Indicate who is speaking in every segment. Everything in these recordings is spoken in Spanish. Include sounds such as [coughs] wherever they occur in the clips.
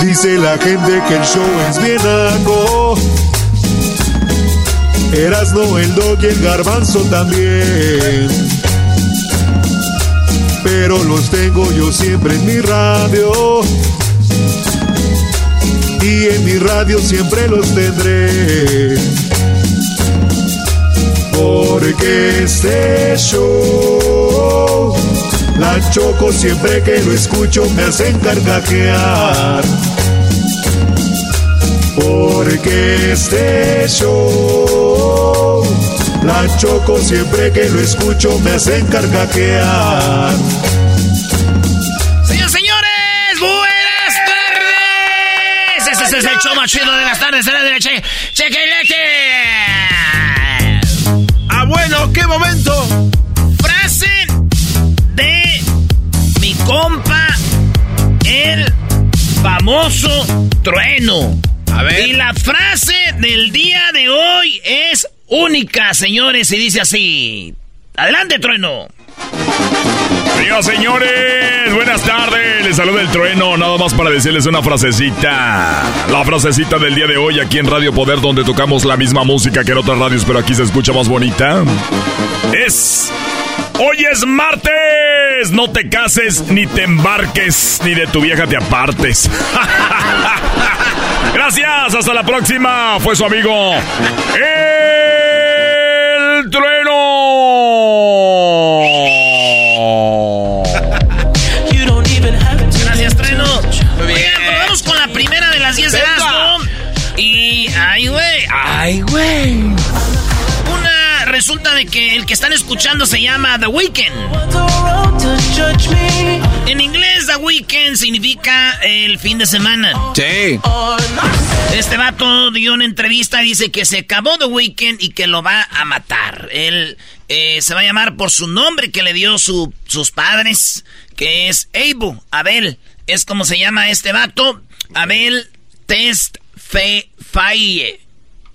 Speaker 1: Dice la gente que el show es bien algo. Erasno, el dog y el garbanzo también. Pero los tengo yo siempre en mi radio. Y en mi radio siempre los tendré. Porque este show, la choco siempre que lo escucho me hacen carcajear. Porque este show, la choco siempre que lo escucho me hacen carcajear.
Speaker 2: Señores, señores, buenas tardes. Ese es el show más chido de las tardes. Será de Che, Chequelete.
Speaker 3: Ah, bueno, qué momento.
Speaker 2: El famoso trueno.
Speaker 3: A ver.
Speaker 2: Y la frase del día de hoy es única, señores, y dice así. Adelante, trueno.
Speaker 4: Señoras, señores, buenas tardes. Les saluda el trueno. Nada más para decirles una frasecita. La frasecita del día de hoy aquí en Radio Poder, donde tocamos la misma música que en otras radios, pero aquí se escucha más bonita. Es. Hoy es martes. No te cases, ni te embarques, ni de tu vieja te apartes. [laughs] Gracias, hasta la próxima. Fue su amigo. El trueno.
Speaker 2: Gracias, trueno.
Speaker 3: Muy bien.
Speaker 2: Oigan, pues vamos con la primera de las 10 de. Erasmo. Y. ¡Ay, Resulta de que el que están escuchando se llama The Weeknd. En inglés, The Weeknd significa el fin de semana.
Speaker 3: Sí.
Speaker 2: Este vato dio una entrevista y dice que se acabó The Weeknd y que lo va a matar. Él eh, se va a llamar por su nombre que le dio su- sus padres, que es Abel. Abel. Es como se llama este vato. Abel Test Fe Falle.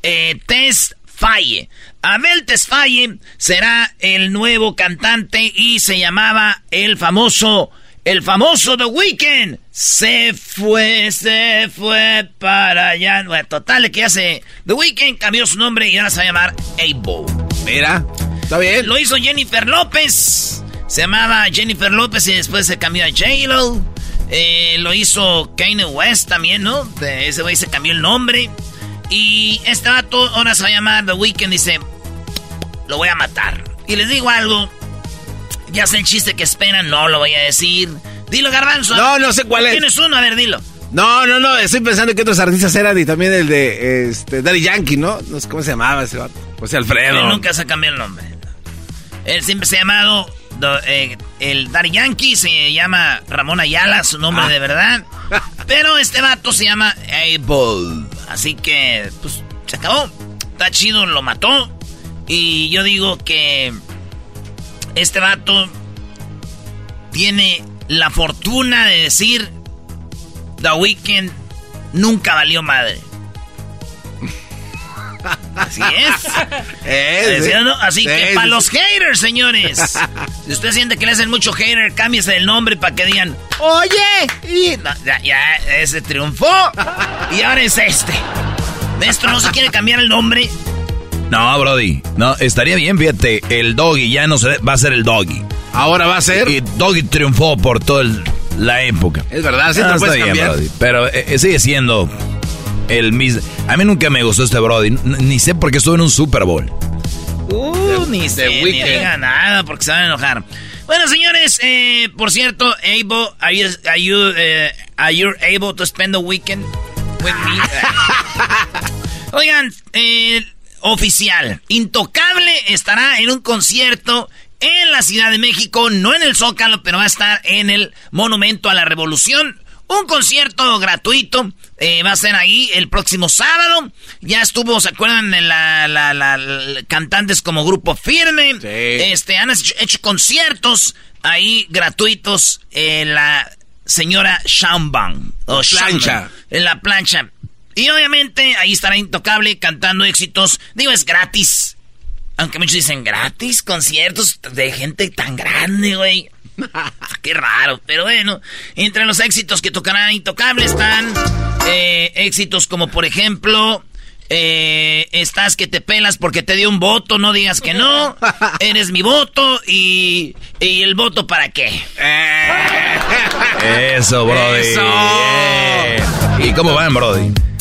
Speaker 2: Eh, Test Falle. Abel Tesfaye será el nuevo cantante y se llamaba el famoso, el famoso The Weeknd. Se fue, se fue para allá. Bueno, total, que ya se... The Weeknd cambió su nombre y ahora se va a llamar Abel.
Speaker 3: Mira, está bien.
Speaker 2: Lo hizo Jennifer López. Se llamaba Jennifer López y después se cambió a J-Lo. Eh, lo hizo Kanye West también, ¿no? De ese güey se cambió el nombre. Y este vato ahora se va a llamar The Weeknd. Dice, lo voy a matar. Y les digo algo. Ya sé el chiste que esperan, no lo voy a decir. Dilo, Garbanzo.
Speaker 3: No, no sé cuál es.
Speaker 2: Tienes uno, a ver, dilo.
Speaker 3: No, no, no, estoy pensando que otros artistas eran y también el de este, Daddy Yankee, ¿no? No sé cómo se llamaba ese vato. José Alfredo.
Speaker 2: Él nunca se cambió el nombre. Él siempre se ha llamado do- eh, el Daddy Yankee, se llama Ramón Ayala, su nombre
Speaker 3: Ah.
Speaker 2: de verdad. [laughs] Pero este vato se llama Abel. Así que, pues, se acabó. Está chido, lo mató. Y yo digo que este vato tiene la fortuna de decir The Weeknd nunca valió madre. Así es. [laughs] Así que para los haters, señores. [laughs] Si usted siente que le hacen mucho hater, cámbiese el nombre para que digan, oye, ya, ese triunfó. Y ahora es este. Maestro, ¿no se quiere cambiar el nombre?
Speaker 4: No, Brody. No, estaría bien, fíjate. El doggy ya no se va a ser el doggy.
Speaker 5: Ahora va a ser.
Speaker 4: Y doggy triunfó por toda la época.
Speaker 5: Es verdad, sí te ah, puedes cambiar.
Speaker 4: Pero eh, eh, sigue siendo el mismo. A mí nunca me gustó este Brody. Ni sé por qué estuvo en un Super Bowl.
Speaker 2: Uh, ni sé, ni diga nada porque se van a enojar. Bueno, señores, eh, por cierto, able, are you, are you, uh, are you able to spend the weekend with me? [laughs] Oigan, eh, oficial, Intocable estará en un concierto en la Ciudad de México, no en el Zócalo, pero va a estar en el Monumento a la Revolución. Un concierto gratuito eh, va a ser ahí el próximo sábado. Ya estuvo, ¿se acuerdan? de la, cantantes como Grupo Firme. Este, han hecho, conciertos ahí gratuitos en la señora Shambang. O plancha. En la plancha. Y obviamente ahí estará Intocable cantando éxitos. Digo, es gratis. Aunque muchos dicen gratis, conciertos de gente tan grande, güey. [laughs] Qué raro, pero bueno. Entre los éxitos que tocará Intocable están eh, éxitos como, por ejemplo, eh, estás que te pelas porque te dio un voto, no digas que no. [laughs] Eres mi voto y, y el voto para qué.
Speaker 4: Eso, Brody. ¿Y cómo van, Brody?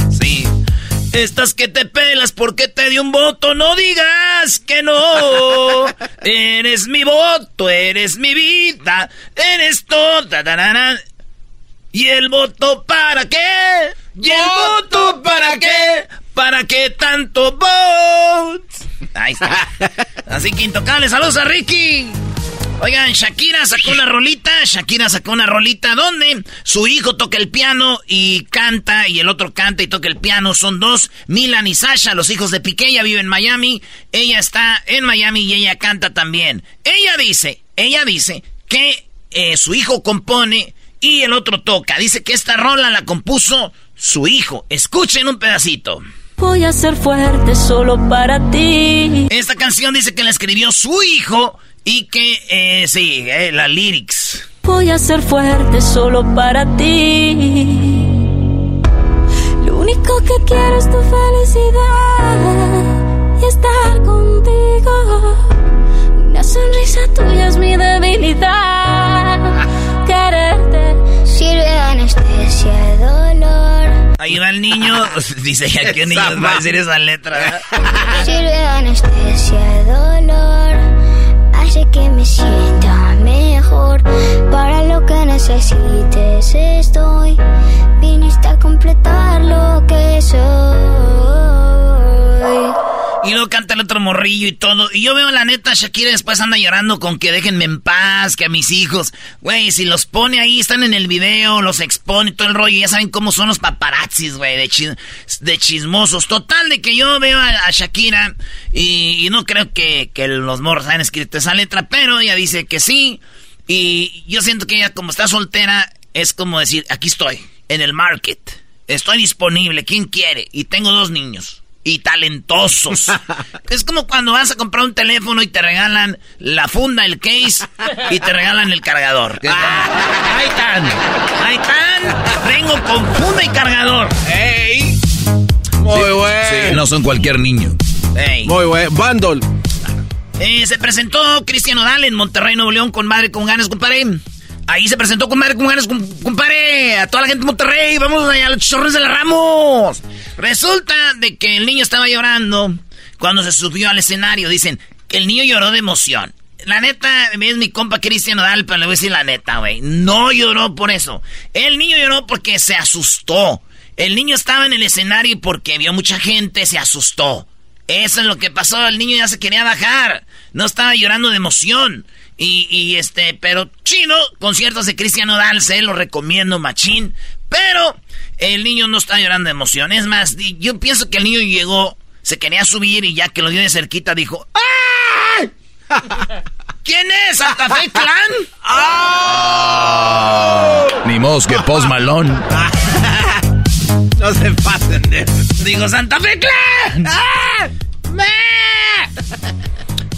Speaker 2: Sí. Estás que te pelas porque te dio un voto, no digas que no. [laughs] Eres mi voto, eres mi vida, eres toda. ¿Y el voto para qué? ¿Y el voto para qué? ¿Para qué tanto votes? Ahí está. [laughs] Así que intocable, saludos a Ricky. Oigan, Shakira sacó una rolita, Shakira sacó una rolita donde su hijo toca el piano y canta y el otro canta y toca el piano. Son dos, Milan y Sasha, los hijos de Piqué, ella vive en Miami, ella está en Miami y ella canta también. Ella dice, ella dice que eh, su hijo compone y el otro toca. Dice que esta rola la compuso su hijo. Escuchen un pedacito.
Speaker 6: Voy a ser fuerte solo para ti.
Speaker 2: Esta canción dice que la escribió su hijo y que, eh, sí, eh, la lyrics.
Speaker 6: Voy a ser fuerte solo para ti. Lo único que quiero es tu felicidad y estar contigo. Una sonrisa tuya es mi debilidad. [laughs] Quererte sirve anestesia, dolor.
Speaker 2: Ahí va el niño, [laughs] dice ya que niño va a decir esa letra.
Speaker 6: Sirve anestesia, dolor que me sienta mejor. Para lo que necesites estoy. Viniste a completar lo que soy.
Speaker 2: Y luego canta el otro morrillo y todo. Y yo veo la neta, Shakira después anda llorando con que déjenme en paz, que a mis hijos. Güey, si los pone ahí, están en el video, los expone todo el rollo. Ya saben cómo son los paparazzis, güey, de, de chismosos. Total, de que yo veo a, Shakira y, no creo que, que los morros hayan escrito esa letra, pero ella dice que sí. Y yo siento que ella, como está soltera, es como decir, aquí estoy, en el market. Estoy disponible, ¿quién quiere? Y tengo dos niños y talentosos. [laughs] es como cuando vas a comprar un teléfono y te regalan la funda, el case y te regalan el cargador. Ah, ahí están, ahí están. Vengo con funda y cargador.
Speaker 5: ¡Ey! Muy bueno.
Speaker 4: Sí, no son cualquier niño.
Speaker 5: Muy bueno. Bundle.
Speaker 2: Eh, se presentó Cristian Odal en Monterrey, Nuevo León, con madre con ganas, compadre. Ahí se presentó con madre con ganas, compadre. A toda la gente de Monterrey. Vamos allá a los chorros de la Ramos. Resulta de que el niño estaba llorando cuando se subió al escenario. Dicen que el niño lloró de emoción. La neta, es mi compa Cristian Odal, pero le voy a decir la neta, güey. No lloró por eso. El niño lloró porque se asustó. El niño estaba en el escenario porque vio mucha gente se asustó. Eso es lo que pasó. El niño ya se quería bajar. No estaba llorando de emoción. Y, y este, pero chino, conciertos de Cristian Odal, se lo recomiendo, machín. Pero el niño no está llorando de emoción. Es más, yo pienso que el niño llegó, se quería subir y ya que lo dio de cerquita dijo, ¡Ay! [laughs] ¿Quién es? ¿Santa Fe Clan?
Speaker 4: ¡Oh! Ni modo que Post Malone. [laughs]
Speaker 5: No se pasen de...
Speaker 2: Digo, Santa Fe Clan. [laughs] ¡Ah!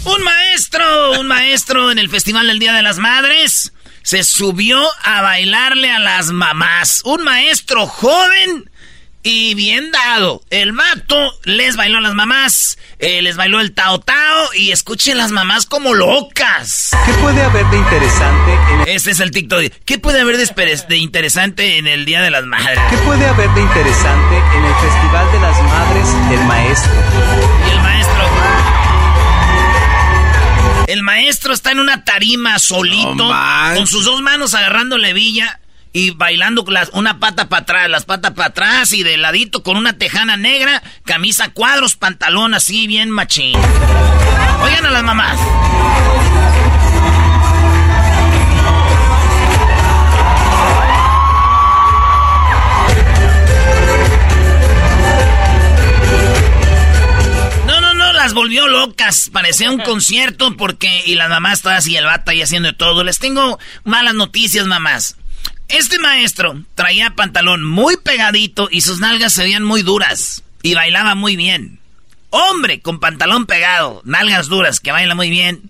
Speaker 2: Un maestro, un maestro en el Festival del Día de las Madres se subió a bailarle a las mamás. Un maestro joven y bien dado. El mato les bailó a las mamás, eh, les bailó el tao tao y escuchen las mamás como locas.
Speaker 7: ¿Qué puede haber de interesante en el...
Speaker 2: Este es el TikTok. ¿Qué puede haber de, de, interesante en el Día de las Madres?
Speaker 7: ¿Qué puede haber de interesante en el Festival de las Madres el maestro?
Speaker 2: Y el maestro... El maestro está en una tarima solito, con sus dos manos agarrando levilla y bailando con las, una pata para atrás, las patas para atrás y de ladito con una tejana negra, camisa cuadros, pantalón así bien machín. Oigan a las mamás. Las volvió locas. Parecía un [laughs] concierto porque... Y las mamás todas y el vato ahí haciendo de todo. Les tengo malas noticias, mamás. Este maestro traía pantalón muy pegadito y sus nalgas se veían muy duras. Y bailaba muy bien. Hombre con pantalón pegado, nalgas duras, que baila muy bien.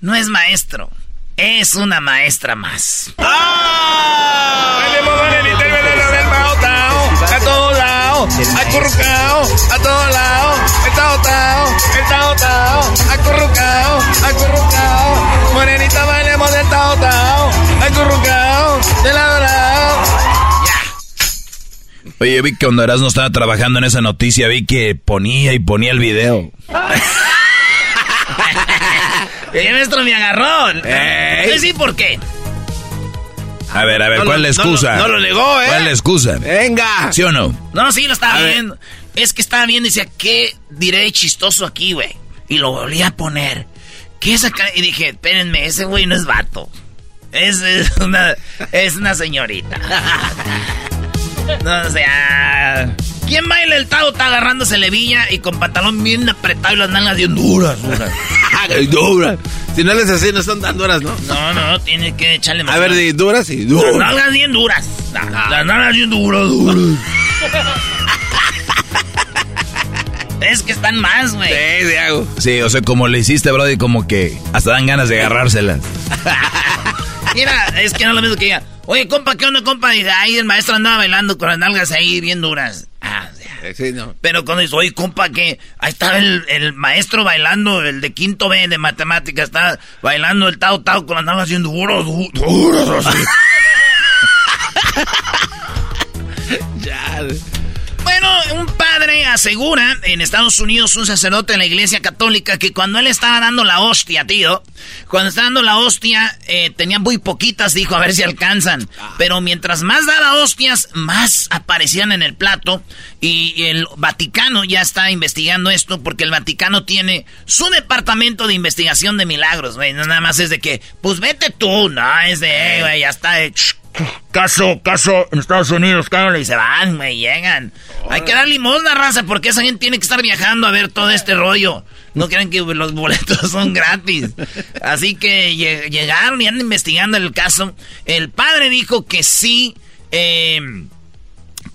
Speaker 2: No es maestro. Es una maestra más. ¡Ah!
Speaker 5: Lados, acurrucao, a todos lados, el tao tao, el tao tao, acurrucao, acurrucao, morenita bailemos del tao tao, acurrucao, de lado a lado.
Speaker 4: Ya. Oye, vi que cuando no estaba trabajando en esa noticia, vi que ponía y ponía el video. [laughs]
Speaker 2: El maestro me agarró. Sí, ¿por qué?
Speaker 4: A ver, a ver, ¿cuál es la excusa?
Speaker 5: No, lo negó, ¿eh?
Speaker 4: ¿Cuál es la excusa?
Speaker 5: Venga.
Speaker 4: ¿Sí o no?
Speaker 2: No, sí, lo estaba viendo. Es que estaba viendo y decía, ¿qué diré chistoso aquí, güey? Y lo volví a poner. ¿Qué es acá? Y dije, espérenme, ese güey no es vato. Es, una, es una señorita. [laughs] no, o sea... ¿Quién baila el tao? Está agarrándose levilla y con pantalón bien apretado y las nalgas bien duras, duras. [laughs]
Speaker 5: duras. Si no les así, no son tan duras, ¿no?
Speaker 2: No, no, tiene que echarle más.
Speaker 5: A ver, de duras y duras.
Speaker 2: Las nalgas bien duras. Ah. Las nalgas bien duras, duras. [laughs] es que están más, güey.
Speaker 5: Sí, sí, hago.
Speaker 4: Sí, o sea, como le hiciste, Brody, como que hasta dan ganas de agarrárselas. [laughs]
Speaker 2: Mira, es que no es lo mismo que diga, oye, compa, ¿qué onda, compa? Y ahí el maestro andaba bailando con las nalgas ahí bien duras.
Speaker 5: Sí, no.
Speaker 2: Pero cuando dice, oye, compa, que ahí estaba el, maestro bailando, el de quinto B de matemáticas, está bailando el tao tao con las nalgas haciendo duras, duras, así. [laughs] [laughs]
Speaker 5: ya.
Speaker 2: Un padre asegura en Estados Unidos, un sacerdote en la iglesia católica, que cuando él estaba dando la hostia, tío, cuando estaba dando la hostia, eh, tenía muy poquitas, dijo, a ver si alcanzan. Pero mientras más daba hostias, más aparecían en el plato. Y, el Vaticano ya está investigando esto porque el Vaticano tiene su departamento de investigación de milagros, güey. No nada más es de que, pues vete tú, no, es de, güey, ya está de... Caso, caso en Estados Unidos, cabrón. Y se van, me llegan. Hay que dar limosna, raza, porque esa gente tiene que estar viajando a ver todo este rollo. No crean que los boletos son gratis. Así que llegaron y andan investigando el caso. El padre dijo que sí. Eh,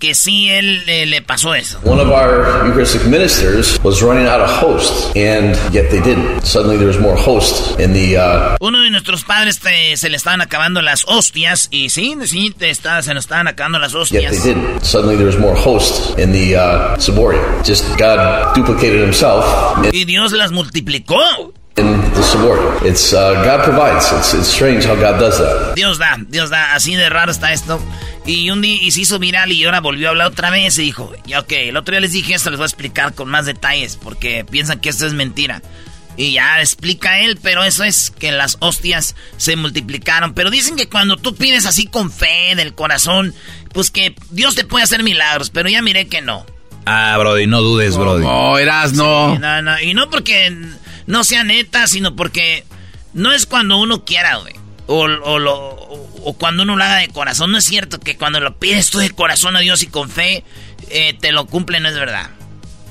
Speaker 2: que sí él eh, le pasó eso.
Speaker 8: One of our Eucharistic ministers was running out of hosts, and yet they didn't. Suddenly there was more hosts in the. Uh...
Speaker 2: Uno de nuestros padres te, se le estaban acabando las hostias y sí, sí, te está, se nos estaban acabando las hostias.
Speaker 8: Yet they didn't. Suddenly there was more hosts in the uh, Saboria. Just God duplicated Himself.
Speaker 2: Y Dios las multiplicó.
Speaker 8: In the Saboria. It's uh, God provides. It's, it's strange how God does that.
Speaker 2: Dios da, Dios da. Así de raro está esto. Y un día y se hizo viral y ahora volvió a hablar otra vez y dijo, ya ok, el otro día les dije esto, les voy a explicar con más detalles porque piensan que esto es mentira. Y ya explica él, pero eso es que las hostias se multiplicaron. Pero dicen que cuando tú pides así con fe del corazón, pues que Dios te puede hacer milagros, pero ya miré que no.
Speaker 4: Ah, Brody, no dudes, Brody.
Speaker 5: No, eras no.
Speaker 2: no, no. Y no porque no sea neta, sino porque no es cuando uno quiera, güey. O, lo, o cuando uno lo haga de corazón. No es cierto que cuando lo pides tú de corazón a Dios y con fe, eh, te lo cumple, no es verdad.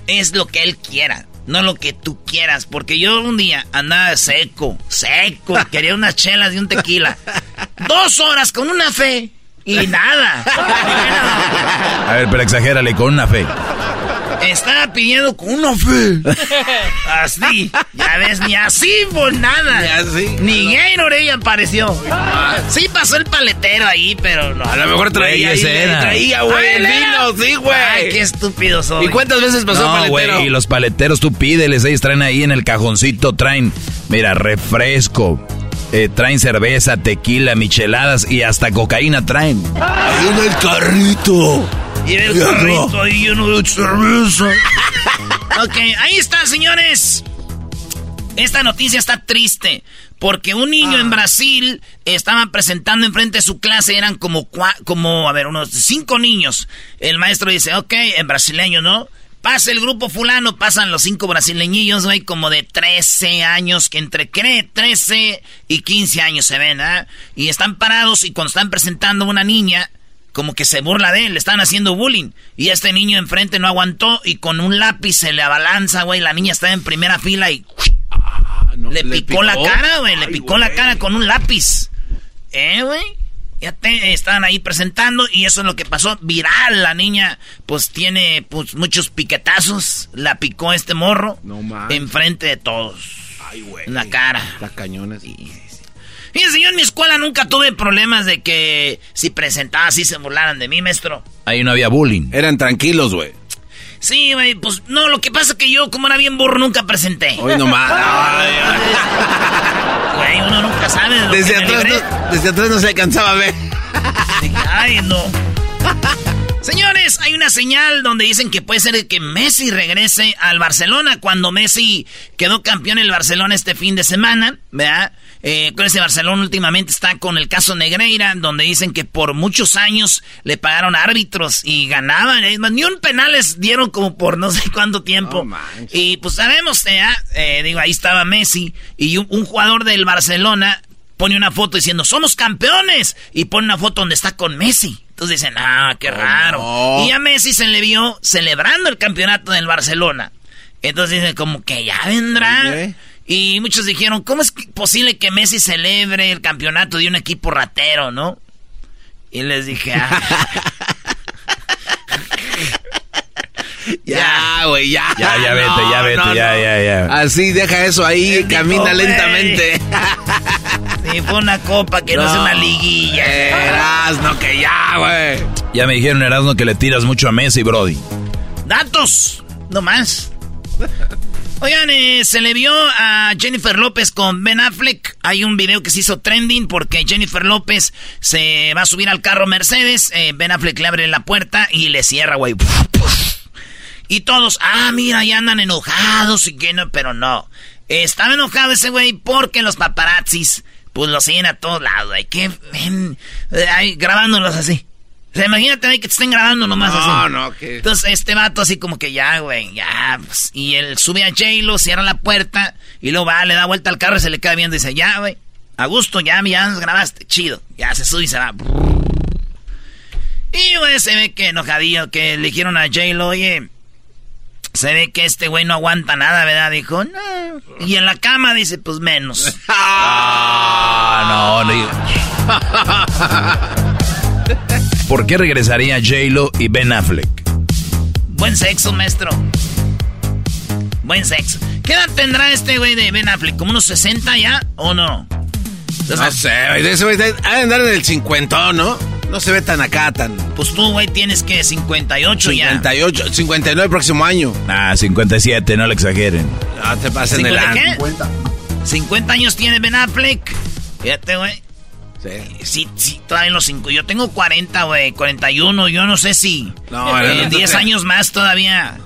Speaker 2: Es lo que Él quiera, no lo que tú quieras. Porque yo un día andaba seco, seco, quería unas chelas y un tequila. Dos horas con una fe. Y nada.
Speaker 9: A ver, pero exagérale con una fe.
Speaker 2: Estaba pidiendo con una fe. [laughs] Así. Ya ves, ni así por nada.
Speaker 5: Ni así.
Speaker 2: Ni Gaynor ella apareció. Sí pasó el paletero ahí, pero no.
Speaker 5: A lo mejor traía
Speaker 9: ese era.
Speaker 5: traía, güey, el vino, sí, güey.
Speaker 2: Ay, qué estúpido soy.
Speaker 5: ¿Y cuántas veces pasó
Speaker 9: No,
Speaker 5: paletero?
Speaker 9: güey, y los paleteros tú pídeles, ellos traen ahí en el cajoncito, traen, mira, refresco, eh, traen cerveza, tequila, micheladas y hasta cocaína traen.
Speaker 5: Ahí en el carrito.
Speaker 2: Y el [laughs] carrito ahí lleno de cerveza. [laughs] ok, ahí está, señores. Esta noticia está triste. Porque un niño
Speaker 5: Ah.
Speaker 2: en Brasil estaba presentando enfrente de su clase, eran como, cua- como, a ver, unos cinco niños. El maestro dice, ok, en brasileño, ¿no? Pasa el grupo fulano, pasan los cinco brasileñillos, güey, como de 13 años, que entre, ¿qué? 13 y 15 años se ven, ¿ah? Y están parados y cuando están presentando una niña, como que se burla de él, le están haciendo bullying. Y este niño enfrente no aguantó y con un lápiz se le abalanza, güey. La niña está en primera fila y le, picó la cara, güey. Le picó la cara con un lápiz. ¿Eh, güey? Ya te, estaban ahí presentando y eso es lo que pasó. Viral, la niña, pues tiene pues, muchos piquetazos. La picó este morro.
Speaker 5: No mames.
Speaker 2: Enfrente de todos.
Speaker 5: Ay, güey.
Speaker 2: En la cara.
Speaker 5: Las cañones.
Speaker 2: Fíjense, yo en mi escuela nunca tuve problemas de que si presentaba así se burlaran de mí, maestro.
Speaker 9: Ahí no había bullying.
Speaker 5: Eran tranquilos, güey.
Speaker 2: Sí, güey, pues no, lo que pasa es que yo, como era bien burro, nunca presenté.
Speaker 5: Hoy nomás. [laughs]
Speaker 2: Güey, uno nunca sabe de lo
Speaker 5: Desde
Speaker 2: que
Speaker 5: atrás, no, desde atrás no se alcanzaba a ver.
Speaker 2: Ay, no. Señores, hay una señal donde dicen que puede ser que Messi regrese al Barcelona cuando Messi quedó campeón en el Barcelona este fin de semana, ¿verdad? Eh, con ese Barcelona últimamente está con el caso Negreira, donde dicen que por muchos años le pagaron árbitros y ganaban. Más, ni un penal les dieron como por no sé cuánto tiempo. Y pues sabemos, ¿eh? Eh, digo, ahí estaba Messi y un, un jugador del Barcelona pone una foto diciendo, somos campeones. Y pone una foto donde está con Messi. Entonces dicen, ah, qué raro.
Speaker 5: no.
Speaker 2: Y a Messi se le vio celebrando el campeonato del Barcelona. Entonces dicen, como que ya vendrá. Y muchos dijeron, ¿cómo es posible que Messi celebre el campeonato de un equipo ratero, no? Y les dije, ah, [laughs]
Speaker 5: Ya, güey, ya.
Speaker 9: Ya, ya vete, ya vete, ya, ya, ya.
Speaker 5: Así, deja eso ahí, camina lentamente.
Speaker 2: sí, fue una copa que no, es una liguilla.
Speaker 5: Eras, no que ya, güey.
Speaker 9: Ya me dijeron, Erasmo, que le tiras mucho a Messi, Brody.
Speaker 2: Datos, no más. Oigan, eh, se le vio a Jennifer López con Ben Affleck. Hay un video que se hizo trending porque Jennifer López se va a subir al carro Mercedes. eh, ben Affleck le abre la puerta y le cierra, güey. Y todos, ah, mira, ya andan enojados y que no, pero no. Estaba enojado ese güey porque los paparazzis, pues lo siguen a todos lados, güey. Que ven, grabándolos así. O sea, imagínate ahí que te estén grabando nomás así.
Speaker 5: No, no, que.
Speaker 2: Entonces este vato así como que ya, güey, ya. pues, y él sube a J-Lo, cierra la puerta y luego va, le da vuelta al carro y se le queda viendo y dice, ya, güey, a gusto, ya, ya nos grabaste, chido. Ya se sube y se va. Y, güey, se ve que enojadillo, que le dijeron a J-Lo, oye, se ve que este güey no aguanta nada, ¿verdad? Dijo, no. Y en la cama dice, pues menos. [laughs]
Speaker 9: Ah, no, no digo. [laughs] ¿Por qué regresaría J-Lo y Ben Affleck?
Speaker 2: Buen sexo, maestro. Buen sexo. ¿Qué edad tendrá este güey de Ben Affleck? ¿Como unos 60 ya o no?
Speaker 5: No sé, güey. Ese güey está- ha de andar en el 50, ¿no? No se ve tan acá, tan.
Speaker 2: Pues tú, güey, tienes que 58 ya.
Speaker 5: 58, 59 el próximo año.
Speaker 9: Ah, 57, no le exageren.
Speaker 5: No te pasen el
Speaker 2: ¿50
Speaker 5: año.
Speaker 2: qué? 50 años tiene Ben Affleck. Fíjate, güey.
Speaker 5: Sí.
Speaker 2: Sí, sí, todavía en los 5. Yo tengo 40, güey, 41. Yo no sé si
Speaker 5: No,
Speaker 2: eh,
Speaker 5: no, no te
Speaker 2: 10
Speaker 5: creas.
Speaker 2: años más todavía.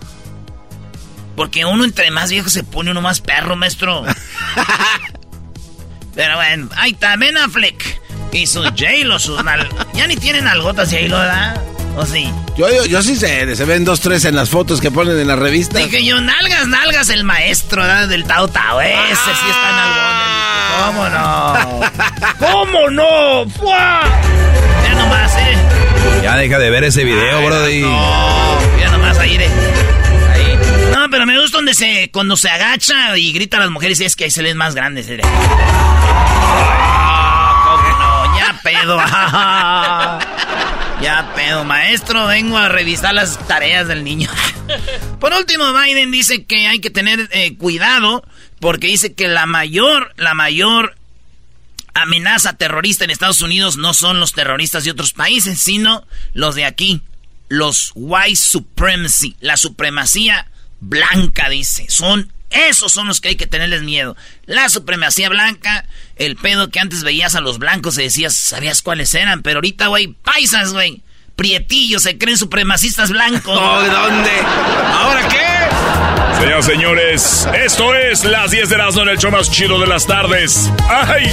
Speaker 2: Porque uno entre más viejo se pone uno más perro, maestro. [laughs] Pero bueno, ahí está Ben Affleck. Y su J-Lo, sus nal... Ya ni tienen algotas J-Lo, ¿verdad? ¿O sí?
Speaker 5: Yo, yo, yo sí sé, se ven dos, tres en las fotos que ponen en la revista.
Speaker 2: Dije yo, nalgas, nalgas, el maestro ¿verdad? del Tao Tao. Ese sí está en algones. ¿Cómo no? [laughs] ¿Cómo no? ¡Fua! Mira nomás, eh.
Speaker 9: Ya deja de ver ese video, Brody.
Speaker 2: No, mira nomás ahí, eh. Ahí. No, pero me gusta donde se, cuando se agacha y grita a las mujeres, es que ahí se ven más grandes, eh. Ah, ¿cómo no? Ya pedo. [laughs] ya pedo, maestro, vengo a revisar las tareas del niño. Por último, Biden dice que hay que tener eh, cuidado porque dice que la mayor, la mayor amenaza terrorista en Estados Unidos no son los terroristas de otros países, sino los de aquí, los white supremacy, la supremacía blanca, dice. Son esos son los que hay que tenerles miedo. La supremacía blanca, el pedo que antes veías a los blancos y decías, sabías cuáles eran, pero ahorita, güey, paisas, güey. Prietillos se creen supremacistas blancos.
Speaker 5: ¿Oh, ¿De dónde? ¿Ahora qué?
Speaker 4: Señoras señores, esto es las 10 de las en el show más chido de las tardes. ¡Ay!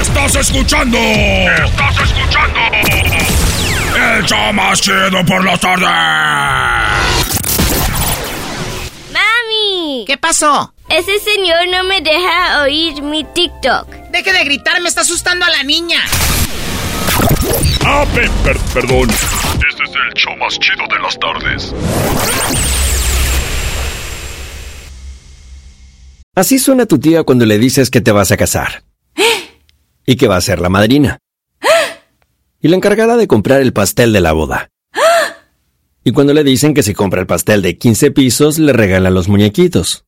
Speaker 4: Estás escuchando. Estás escuchando. El show más chido por las tardes.
Speaker 10: ¡Mami!
Speaker 2: ¿Qué pasó?
Speaker 10: Ese señor no me deja oír mi TikTok.
Speaker 2: Deje de gritar, me está asustando a la niña.
Speaker 4: Ah, perdón. Este es el show más chido de las tardes.
Speaker 11: Así suena tu tía cuando le dices que te vas a casar. Y que va a ser la madrina. Y la encargada de comprar el pastel de la boda. Y cuando le dicen que si compra el pastel de 15 pisos, le regalan los muñequitos.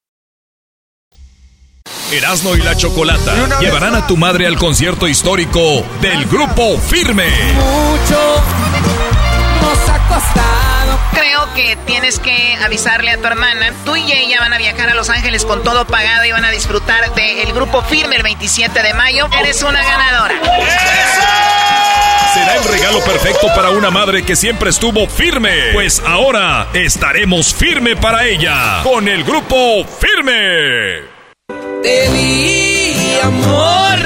Speaker 4: Erasmo y la Chocolata llevarán a tu madre al concierto histórico del grupo Firme.
Speaker 12: Mucho nos ha costado.
Speaker 2: Creo que tienes que avisarle a tu hermana. Tú y ella van a viajar a Los Ángeles con todo pagado y van a disfrutar del grupo Firme el 27 de mayo. Eres una ganadora.
Speaker 4: Será el regalo perfecto para una madre que siempre estuvo firme. Pues ahora estaremos firme para ella con el grupo Firme.
Speaker 12: Te di amor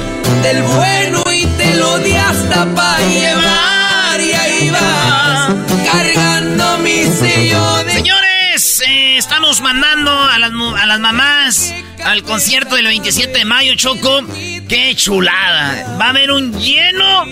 Speaker 12: del bueno y te lo di hasta para llevar y ahí vas cargando mi sello de...
Speaker 2: Señores, eh, estamos mandando a las, a las mamás al concierto del 27 de mayo, Choco. ¡Qué chulada! Va a haber un lleno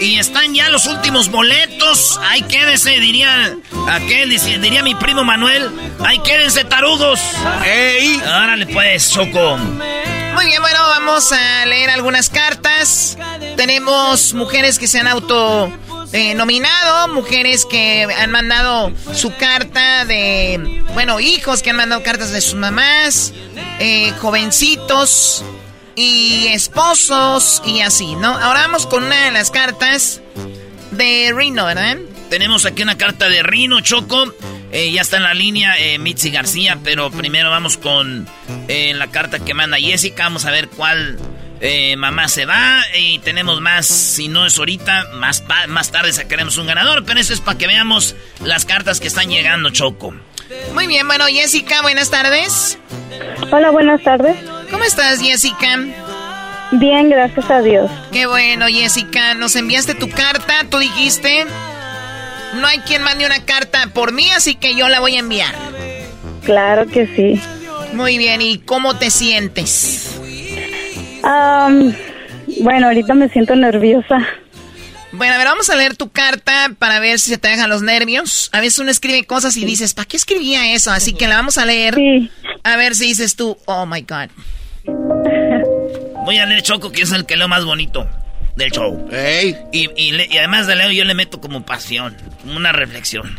Speaker 2: y están ya los últimos boletos. Ahí quédense, diría aquel, diría mi primo Manuel. Ahí quédense, tarudos. ¡Ey! Árale pues, Choco. Muy bien, bueno, vamos a leer algunas cartas. Tenemos mujeres que se han auto eh, nominado, mujeres que han mandado su carta de, bueno, hijos que han mandado cartas de sus mamás, eh, jovencitos y esposos y así, ¿no? Ahora vamos con una de las cartas de Rino, ¿verdad? Tenemos aquí una carta de Rino Choco. Eh, ya está en la línea eh, Mitzi García, pero primero vamos con eh, la carta que manda Jessica. Vamos a ver cuál eh, mamá se va. Y tenemos más, si no es ahorita, más, más tarde sacaremos un ganador. Pero eso es para que veamos las cartas que están llegando, Choco. Muy bien, bueno, Jessica, buenas tardes.
Speaker 13: Hola, buenas tardes.
Speaker 2: ¿Cómo estás, Jessica?
Speaker 13: Bien, gracias a Dios.
Speaker 2: Qué bueno, Jessica. Nos enviaste tu carta. Tú dijiste No hay quien mande una carta por mí, así que yo la voy a enviar.
Speaker 13: Claro que sí.
Speaker 2: Muy bien, ¿y cómo te sientes?
Speaker 13: bueno, ahorita me siento nerviosa.
Speaker 2: Bueno, a ver, vamos a leer tu carta para ver si se te dejan los nervios. A veces uno escribe cosas y dices, ¿para qué escribía eso? Así que la vamos a leer.
Speaker 13: Sí.
Speaker 2: A ver si dices tú, oh my God. Voy a leer Choco, que es el que leo más bonito del show. Y, además de leo, yo le meto como pasión, como una reflexión.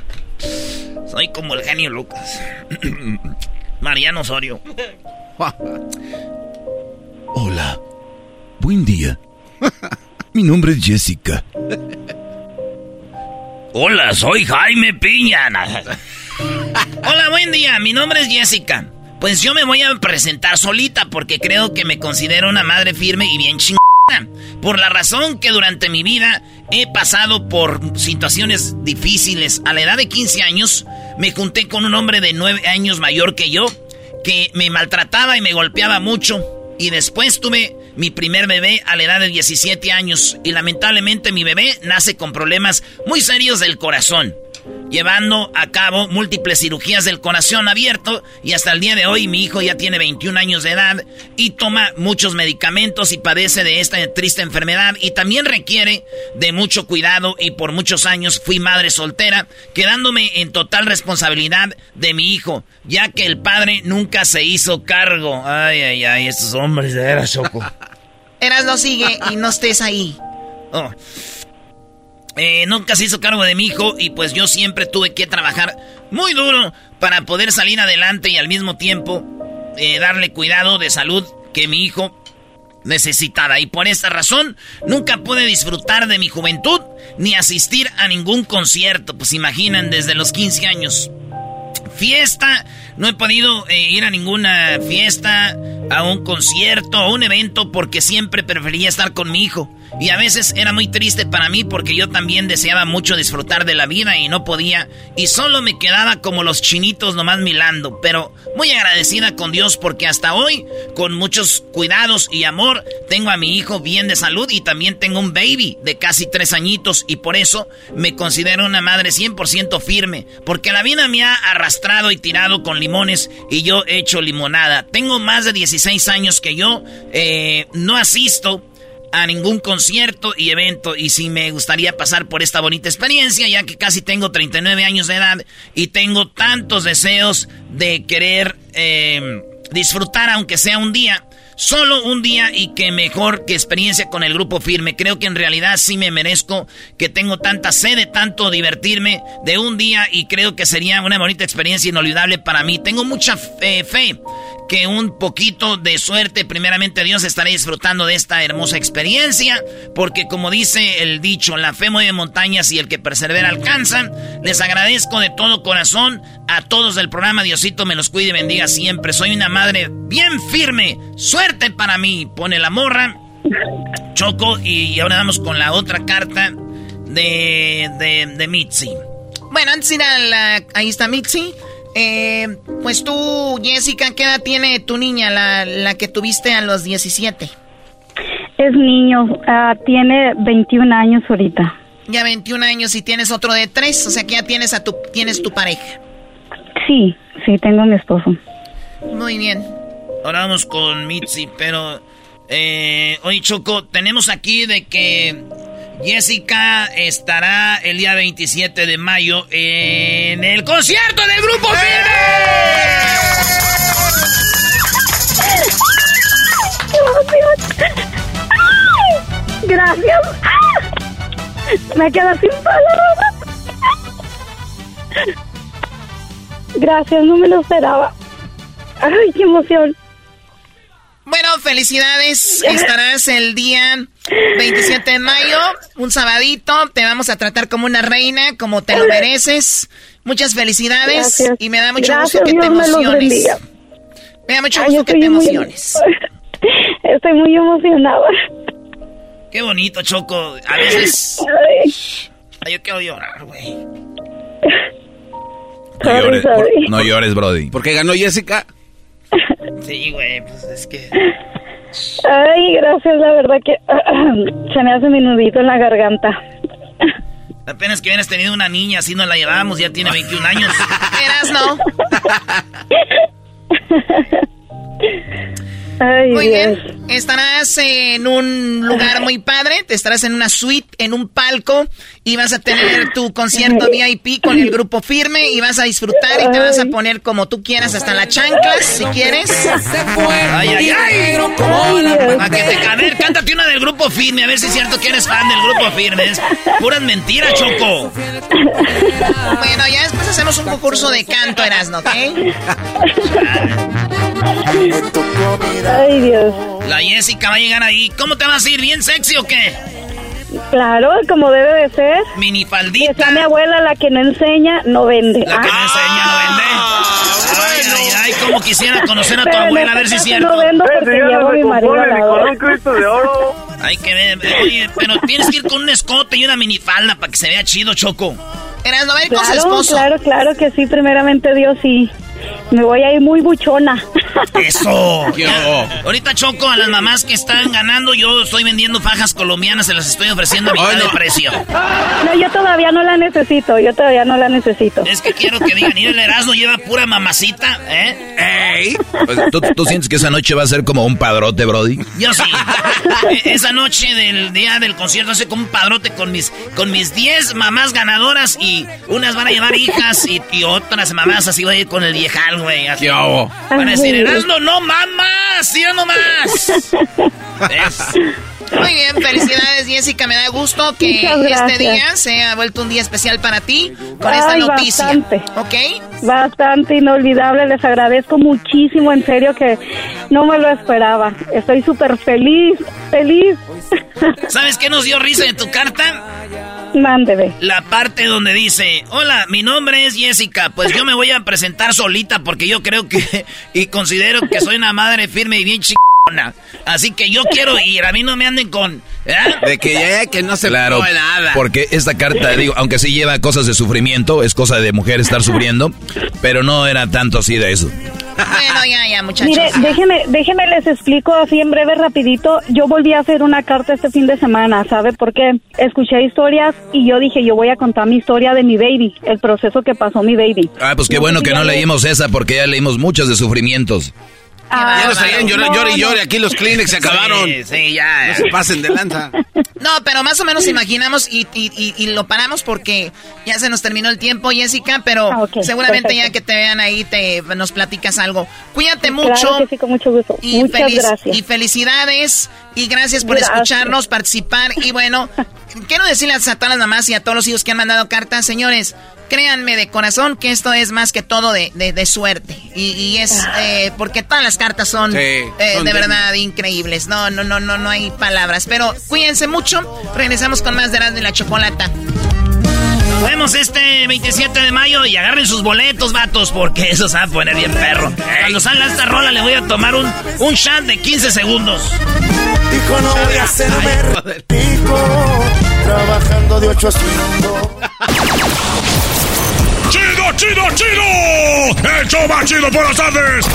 Speaker 2: Soy como el genio Lucas. [coughs] Mariano Osorio. [laughs]
Speaker 14: Hola. Buen día. [laughs] Mi nombre es Jessica.
Speaker 2: Hola, soy Jaime Piña. [laughs] Hola, buen día. Mi nombre es Jessica. Pues yo me voy a presentar solita porque creo que me considero una madre firme y bien chingada. Por la razón que durante mi vida he pasado por situaciones difíciles. A la edad de 15 años me junté con un hombre de 9 años mayor que yo que me maltrataba y me golpeaba mucho. Y después tuve mi primer bebé a la edad de 17 años y lamentablemente mi bebé nace con problemas muy serios del corazón llevando a cabo múltiples cirugías del corazón abierto y hasta el día de hoy mi hijo ya tiene 21 años de edad y toma muchos medicamentos y padece de esta triste enfermedad y también requiere de mucho cuidado y por muchos años fui madre soltera, quedándome en total responsabilidad de mi hijo, ya que el padre nunca se hizo cargo. Ay, ay, ay, estos hombres de veras, Choco. Eras no sigue y no estés ahí. Oh. Eh, nunca se hizo cargo de mi hijo y pues yo siempre tuve que trabajar muy duro para poder salir adelante y al mismo tiempo eh, darle cuidado de salud que mi hijo necesitaba. Y por esta razón nunca pude disfrutar de mi juventud ni asistir a ningún concierto. Pues imaginan, desde los 15 años. Fiesta, no he podido eh, ir a ninguna fiesta, a un concierto, a un evento porque siempre prefería estar con mi hijo. Y a veces era muy triste para mí porque yo también deseaba mucho disfrutar de la vida y no podía. Y solo me quedaba como los chinitos nomás milando. Pero muy agradecida con Dios porque hasta hoy, con muchos cuidados y amor, tengo a mi hijo bien de salud y también tengo un baby de casi tres añitos. Y por eso me considero una madre 100% firme. Porque la vida me ha arrastrado y tirado con limones y yo he hecho limonada. Tengo más de 16 años que yo eh, no asisto a ningún concierto y evento y si me gustaría pasar por esta bonita experiencia ya que casi tengo 39 años de edad y tengo tantos deseos de querer eh, disfrutar aunque sea un día Solo un día y que mejor que experiencia con el grupo firme. Creo que en realidad sí me merezco que tengo tanta sed de tanto divertirme de un día y creo que sería una bonita experiencia inolvidable para mí. Tengo mucha fe, que un poquito de suerte, primeramente Dios, estaré disfrutando de esta hermosa experiencia, porque como dice el dicho, la fe mueve montañas y el que persevera alcanza. Les agradezco de todo corazón a todos del programa, Diosito me los cuide y bendiga siempre. Soy una madre bien firme, suerte para mí, pone la morra. Choco, y ahora vamos con la otra carta de, de, de Mitzi. Bueno, antes de ir a la... Ahí está Mitzi. Eh, pues tú, Jessica, ¿qué edad tiene tu niña, la, la que tuviste a los 17?
Speaker 13: Es niño, uh, tiene 21 años ahorita.
Speaker 2: Ya 21 años y tienes otro de 3, o sea que ya tienes a tu, tienes tu pareja.
Speaker 13: Sí, sí, tengo a mi esposo.
Speaker 2: Muy bien. Ahora vamos con Mitzi, pero... Eh, oye, Choco, tenemos aquí de que Jessica estará el día 27 de mayo en el concierto del Grupo Firme.
Speaker 13: Gracias. Me quedo sin palabras. Gracias, no me lo esperaba. Ay, qué emoción.
Speaker 2: Bueno, felicidades. [laughs] Estarás el día 27 de mayo, un sabadito. Te vamos a tratar como una reina, como te lo mereces. Muchas felicidades y me da mucho gusto que te emociones. Me, da mucho gusto que te emociones. [laughs]
Speaker 13: estoy muy emocionada.
Speaker 2: Qué bonito, Choco. A veces. Ay, yo quiero llorar, güey. [laughs]
Speaker 9: No llores, no llores, Brody.
Speaker 5: Porque ganó Jessica. [laughs]
Speaker 2: Sí, güey, pues es que...
Speaker 13: Ay, gracias, la verdad que [clears throat] se me hace mi nudito en la garganta.
Speaker 2: Apenas que hubieras tenido una niña, así nos la llevábamos, ya tiene 21 años. [laughs]
Speaker 15: Eras, no. [laughs]
Speaker 13: muy
Speaker 15: bien. Estarás en un lugar muy padre, te estarás en una suite, en un palco, y vas a tener tu concierto VIP con el grupo firme, y vas a disfrutar y te vas a poner como tú quieras, hasta la chanclas, si quieres.
Speaker 2: Ay, ay, ay. A que te a ver, cántate una del grupo firme, a ver si es cierto que eres fan del grupo firme. Es puras mentiras, Choco.
Speaker 15: Bueno, ya después hacemos un concurso de canto, Erasno, ¿ok?
Speaker 13: Ay, Dios.
Speaker 2: La Jessica va a llegar ahí. ¿Cómo te vas a ir? ¿Bien sexy o qué?
Speaker 13: Claro, como debe de ser.
Speaker 2: Minifaldita.
Speaker 13: Esa mi abuela, la que no enseña, no vende.
Speaker 2: La que no enseña, no vende. Ay, ay, ay, como quisiera conocer a tu abuela, a ver si es cierto.
Speaker 13: No vendo porque llevo a mi marido.
Speaker 5: Con un Cristo de oro.
Speaker 2: Hay que ver, oye, pero tienes que ir con un escote y una minifalda para que se vea chido, Choco.
Speaker 15: Eras no ver con su
Speaker 13: Claro,
Speaker 15: esposo.
Speaker 13: claro, claro que sí, primeramente Dios sí. Me voy a ir muy buchona. [laughs]
Speaker 2: Eso. Ahorita choco a las mamás que están ganando. Yo estoy vendiendo fajas colombianas, se las estoy ofreciendo a mitad de precio.
Speaker 13: No, yo todavía no la necesito, yo todavía no la necesito.
Speaker 2: Es que quiero que digan, mira, el Erasmo lleva pura mamacita, ¿eh?
Speaker 9: ¡Ey! Pues, ¿tú, tú sientes que esa noche va a ser como un padrote, Brody?
Speaker 2: Yo sí. E- Esa noche del día del concierto hace como un padrote con mis con mis 10 mamás ganadoras y unas van a llevar hijas y, y otras mamás así voy a ir con el viejal, güey. así.
Speaker 9: ¿Qué hago?
Speaker 2: Van a decir, Erasmo, no mamás, ya no más.
Speaker 15: Muy bien, felicidades Jessica, me da gusto que este día se ha vuelto un día especial para ti con esta
Speaker 13: Ay,
Speaker 15: noticia.
Speaker 13: bastante.
Speaker 15: ¿Ok?
Speaker 13: Bastante inolvidable, les agradezco muchísimo, en serio que no me lo esperaba. Estoy súper feliz, feliz. [laughs]
Speaker 2: ¿Sabes qué nos dio risa de tu carta?
Speaker 13: Mándeme.
Speaker 2: La parte donde dice, hola, mi nombre es Jessica, pues yo me voy a presentar solita porque yo creo que [laughs] y considero que soy una madre firme y bien chingona. Así que yo quiero ir, a mí no me anden con... ¿eh?
Speaker 9: De que ya que no
Speaker 2: se
Speaker 9: claro,
Speaker 2: puede nada.
Speaker 9: Porque esta carta, digo, aunque sí lleva cosas de sufrimiento, es cosa de mujer estar sufriendo, pero no era tanto así de eso.
Speaker 15: Bueno, ya, ya, muchachos.
Speaker 13: Mire, déjeme, déjeme les explico así en breve, rapidito. Yo volví a hacer una carta este fin de semana, ¿sabe por qué? Escuché historias y yo dije, yo voy a contar mi historia de mi baby, el proceso que pasó mi baby.
Speaker 9: Ah, pues qué bueno que no leímos esa porque ya leímos muchas de sufrimientos.
Speaker 13: Ah,
Speaker 5: Ya no estarían llorando, y llore. Aquí los Kleenex se acabaron.
Speaker 2: Sí, sí, ya.
Speaker 5: No se pasen de lanza. [laughs]
Speaker 15: No, pero más o menos imaginamos y, y- y- y lo paramos porque ya se nos terminó el tiempo, Jessica, pero
Speaker 13: Ah,
Speaker 15: seguramente
Speaker 13: perfecto.
Speaker 15: ya que te vean ahí te nos platicas algo. Cuídate
Speaker 13: Claro
Speaker 15: mucho.
Speaker 13: que sí, con mucho gusto.
Speaker 15: Y,
Speaker 13: Muchas
Speaker 15: feliz-
Speaker 13: gracias.
Speaker 15: y felicidades y gracias por
Speaker 13: Gracias.
Speaker 15: escucharnos, participar y bueno, [laughs] quiero decirles a todas las mamás y a todos los hijos que han mandado cartas, señores, créanme de corazón que esto es más que todo de, de- de suerte y, y es eh, porque todas las cartas son,
Speaker 5: Sí,
Speaker 15: eh,
Speaker 5: son
Speaker 15: de verdad increíbles, no, no, no, no, no hay palabras, pero cuídense mucho, regresamos con más de Erasmo y la Chocolata.
Speaker 2: Nos vemos este 27 de mayo y agarren sus boletos, vatos, porque eso se va a poner bien perro. Cuando salga esta rola le voy a tomar un, un shot de 15 segundos.
Speaker 16: Dijo no voy a hacerme rico, trabajando de 8 a 5. [laughs]
Speaker 4: ¡Chido, chido, chido! ¡El show más chido por las tardes!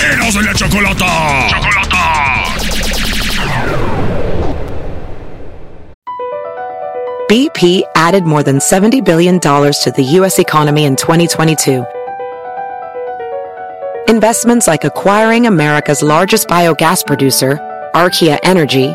Speaker 4: ¡Eros de la chocolata!
Speaker 17: BP added more than $70 billion to the U.S. economy in 2022. Investments like acquiring America's largest biogas producer, Archaea Energy,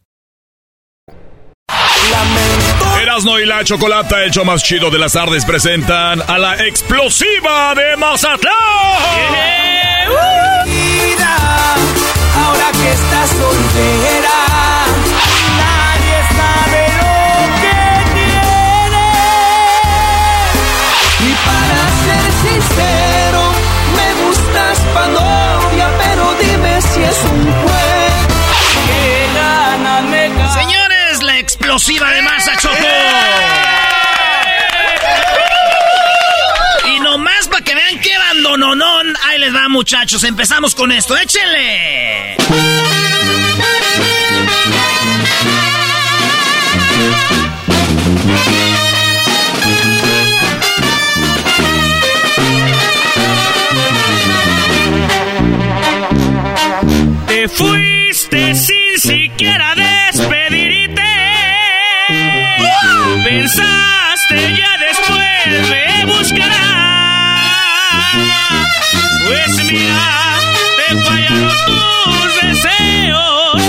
Speaker 4: Erasno y la Chocolata, el show más chido de las tardes, presentan a la explosiva de Mazatlán.
Speaker 12: Ahora que está soltera. Nadie sabe lo que tiene. Y para ser sincero, me gustas pa' novia, pero dime si es un
Speaker 2: explosiva de masa Choco. Y nomás para que vean qué bandononón. Ahí les va, muchachos. Empezamos con esto. ¡Échenle!
Speaker 18: Te fuiste sin siquiera Pensaste ya después me buscarás. Pues mira, te fallaron tus deseos.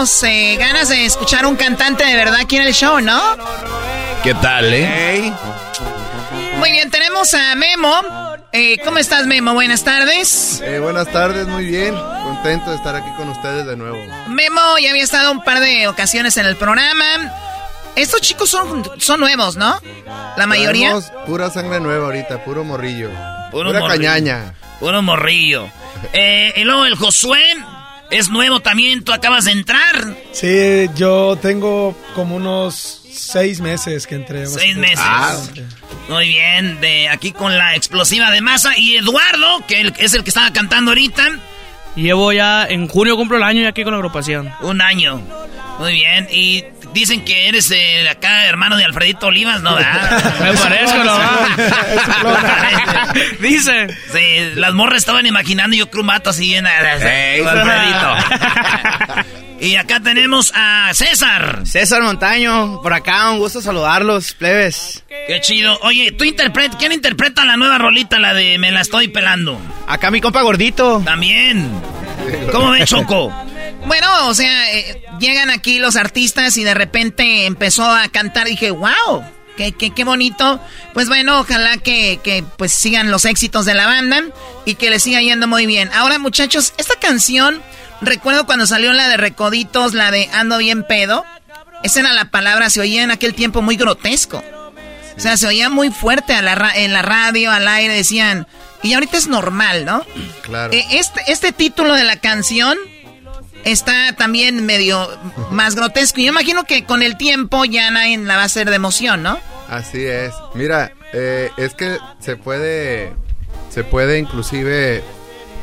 Speaker 15: Eh, ganas de escuchar un cantante de verdad aquí en el show, ¿no?
Speaker 9: ¿Qué tal, eh?
Speaker 15: Muy bien, tenemos a Memo. Eh, ¿Cómo estás, Memo? Buenas tardes.
Speaker 19: Eh, buenas tardes, muy bien. Contento de estar aquí con ustedes de nuevo.
Speaker 15: Memo ya había estado un par de ocasiones en el programa. Estos chicos son, son nuevos, ¿no? La mayoría.
Speaker 19: Traemos pura sangre nueva ahorita, puro morrillo.
Speaker 2: Puro
Speaker 19: pura
Speaker 2: morrillo.
Speaker 19: cañaña.
Speaker 2: Puro morrillo. Eh, y luego el Josué es nuevo también. Tú acabas de entrar.
Speaker 20: Sí, yo tengo como unos seis meses que entré.
Speaker 2: Seis meses.
Speaker 20: Ah,
Speaker 2: Muy bien, de aquí con la explosiva de masa. Y Eduardo, que es el que estaba cantando ahorita.
Speaker 18: Llevo ya, en junio cumplo el año ya aquí con la agrupación.
Speaker 2: Un año. Muy bien. Y dicen que eres eh, acá hermano de Alfredito Olivas, ¿no? ¿verdad?
Speaker 18: Me parezco, ¿no? [laughs] [laughs] Dicen.
Speaker 2: Sí, las morras estaban imaginando yo creo un vato así bien.
Speaker 5: Ey.
Speaker 2: Alfredito. [laughs] y acá tenemos a César.
Speaker 5: César Montaño, por acá, un gusto saludarlos, plebes.
Speaker 2: Qué chido. Oye, tú interpreta, ¿quién interpreta la nueva rolita, la de Me la estoy pelando?
Speaker 5: Acá mi compa gordito.
Speaker 2: También. ¿Cómo ves, Choco?
Speaker 15: Bueno, o sea, eh, llegan aquí los artistas y de repente empezó a cantar. Dije, wow, qué, qué, qué bonito. Pues bueno, ojalá que, que pues sigan los éxitos de la banda y que les siga yendo muy bien. Ahora, muchachos, esta canción, recuerdo cuando salió la de Recoditos, la de Ando bien pedo. Esa era la palabra, se oía en aquel tiempo muy grotesco. O sea, se oía muy fuerte a la ra- en la radio, al aire, decían. Y ahorita es normal, ¿no?
Speaker 19: Claro.
Speaker 15: Eh, Este, este título de la canción está también medio más grotesco. Y yo imagino que con el tiempo ya nadie la va a hacer de emoción, ¿no?
Speaker 19: Así es. Mira, eh, es que se puede, se puede inclusive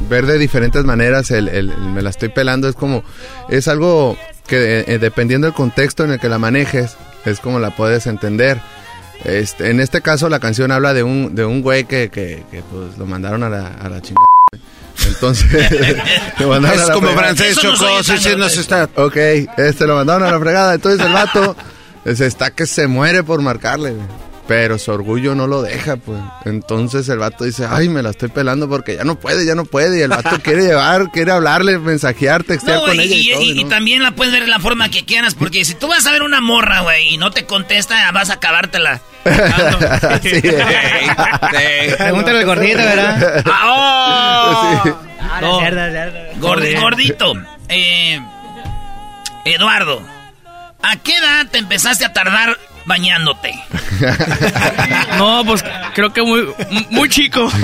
Speaker 19: ver de diferentes maneras. El, el- el me la estoy pelando es como, es algo que eh, dependiendo del contexto en el que la manejes, es como la puedes entender. Este, en este caso la canción habla de un, de un güey que, que, que, pues lo mandaron a la, a la chingada. Entonces, [laughs] mandaron
Speaker 5: Es
Speaker 19: a la
Speaker 5: como
Speaker 19: fregada.
Speaker 5: francés, no Choco, soy sí, sí, no se está-
Speaker 19: Ok, este lo mandaron a la fregada. Entonces el vato se [laughs] está que se muere por marcarle. güey. Pero su orgullo no lo deja, pues. Entonces el vato dice, ay, me la estoy pelando porque ya no puede, ya no puede. Y el vato [laughs] quiere llevar, quiere hablarle, mensajear, textear
Speaker 2: No,
Speaker 19: con
Speaker 2: y,
Speaker 19: ella. Y,
Speaker 2: y-
Speaker 19: todo,
Speaker 2: y- y
Speaker 19: ¿no?
Speaker 2: también la puedes ver de la forma que quieras, porque si tú vas a ver una morra, güey, y no te contesta, vas a acabártela. [laughs]
Speaker 19: Sí, eh.
Speaker 5: Pregúntale al gordito, ¿verdad?
Speaker 2: ¡Ah, oh!
Speaker 19: Sí.
Speaker 2: Gordi- gordito, eh, Eduardo, ¿a qué edad te empezaste a tardar bañándote? [laughs]
Speaker 18: No, pues creo que muy, muy chico. [laughs]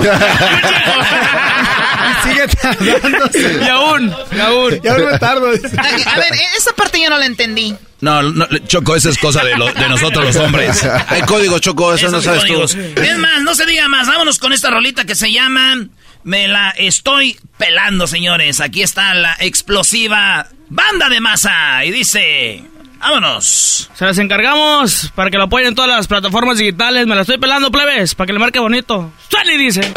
Speaker 20: Sigue tardándose.
Speaker 18: Y aún, y aún.
Speaker 20: Ya no me tardo.
Speaker 15: A ver, esa parte yo no la entendí.
Speaker 9: No, no, Choco, esa es cosa de, lo- de nosotros los hombres.
Speaker 21: Hay código, Choco, eso no
Speaker 2: Esos
Speaker 21: sabes
Speaker 2: códigos.
Speaker 21: tú.
Speaker 2: Es más, no se diga más. Vámonos con esta rolita que se llama Me la estoy pelando, señores. Aquí está la explosiva banda de masa. Y dice. Vámonos.
Speaker 18: Se las encargamos para que lo apoyen en todas las plataformas digitales. Me la estoy pelando, plebes, para que le marque bonito. Suena y dice.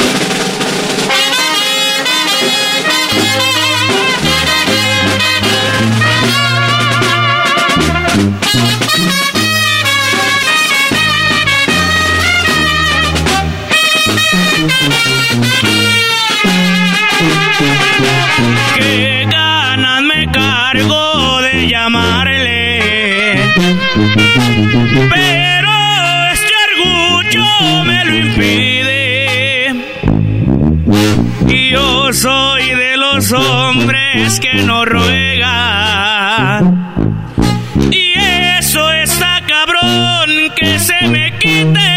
Speaker 18: Qué Pero este orgullo me lo impide. Y yo soy de los hombres que no ruegan. Y eso está cabrón que se me quite.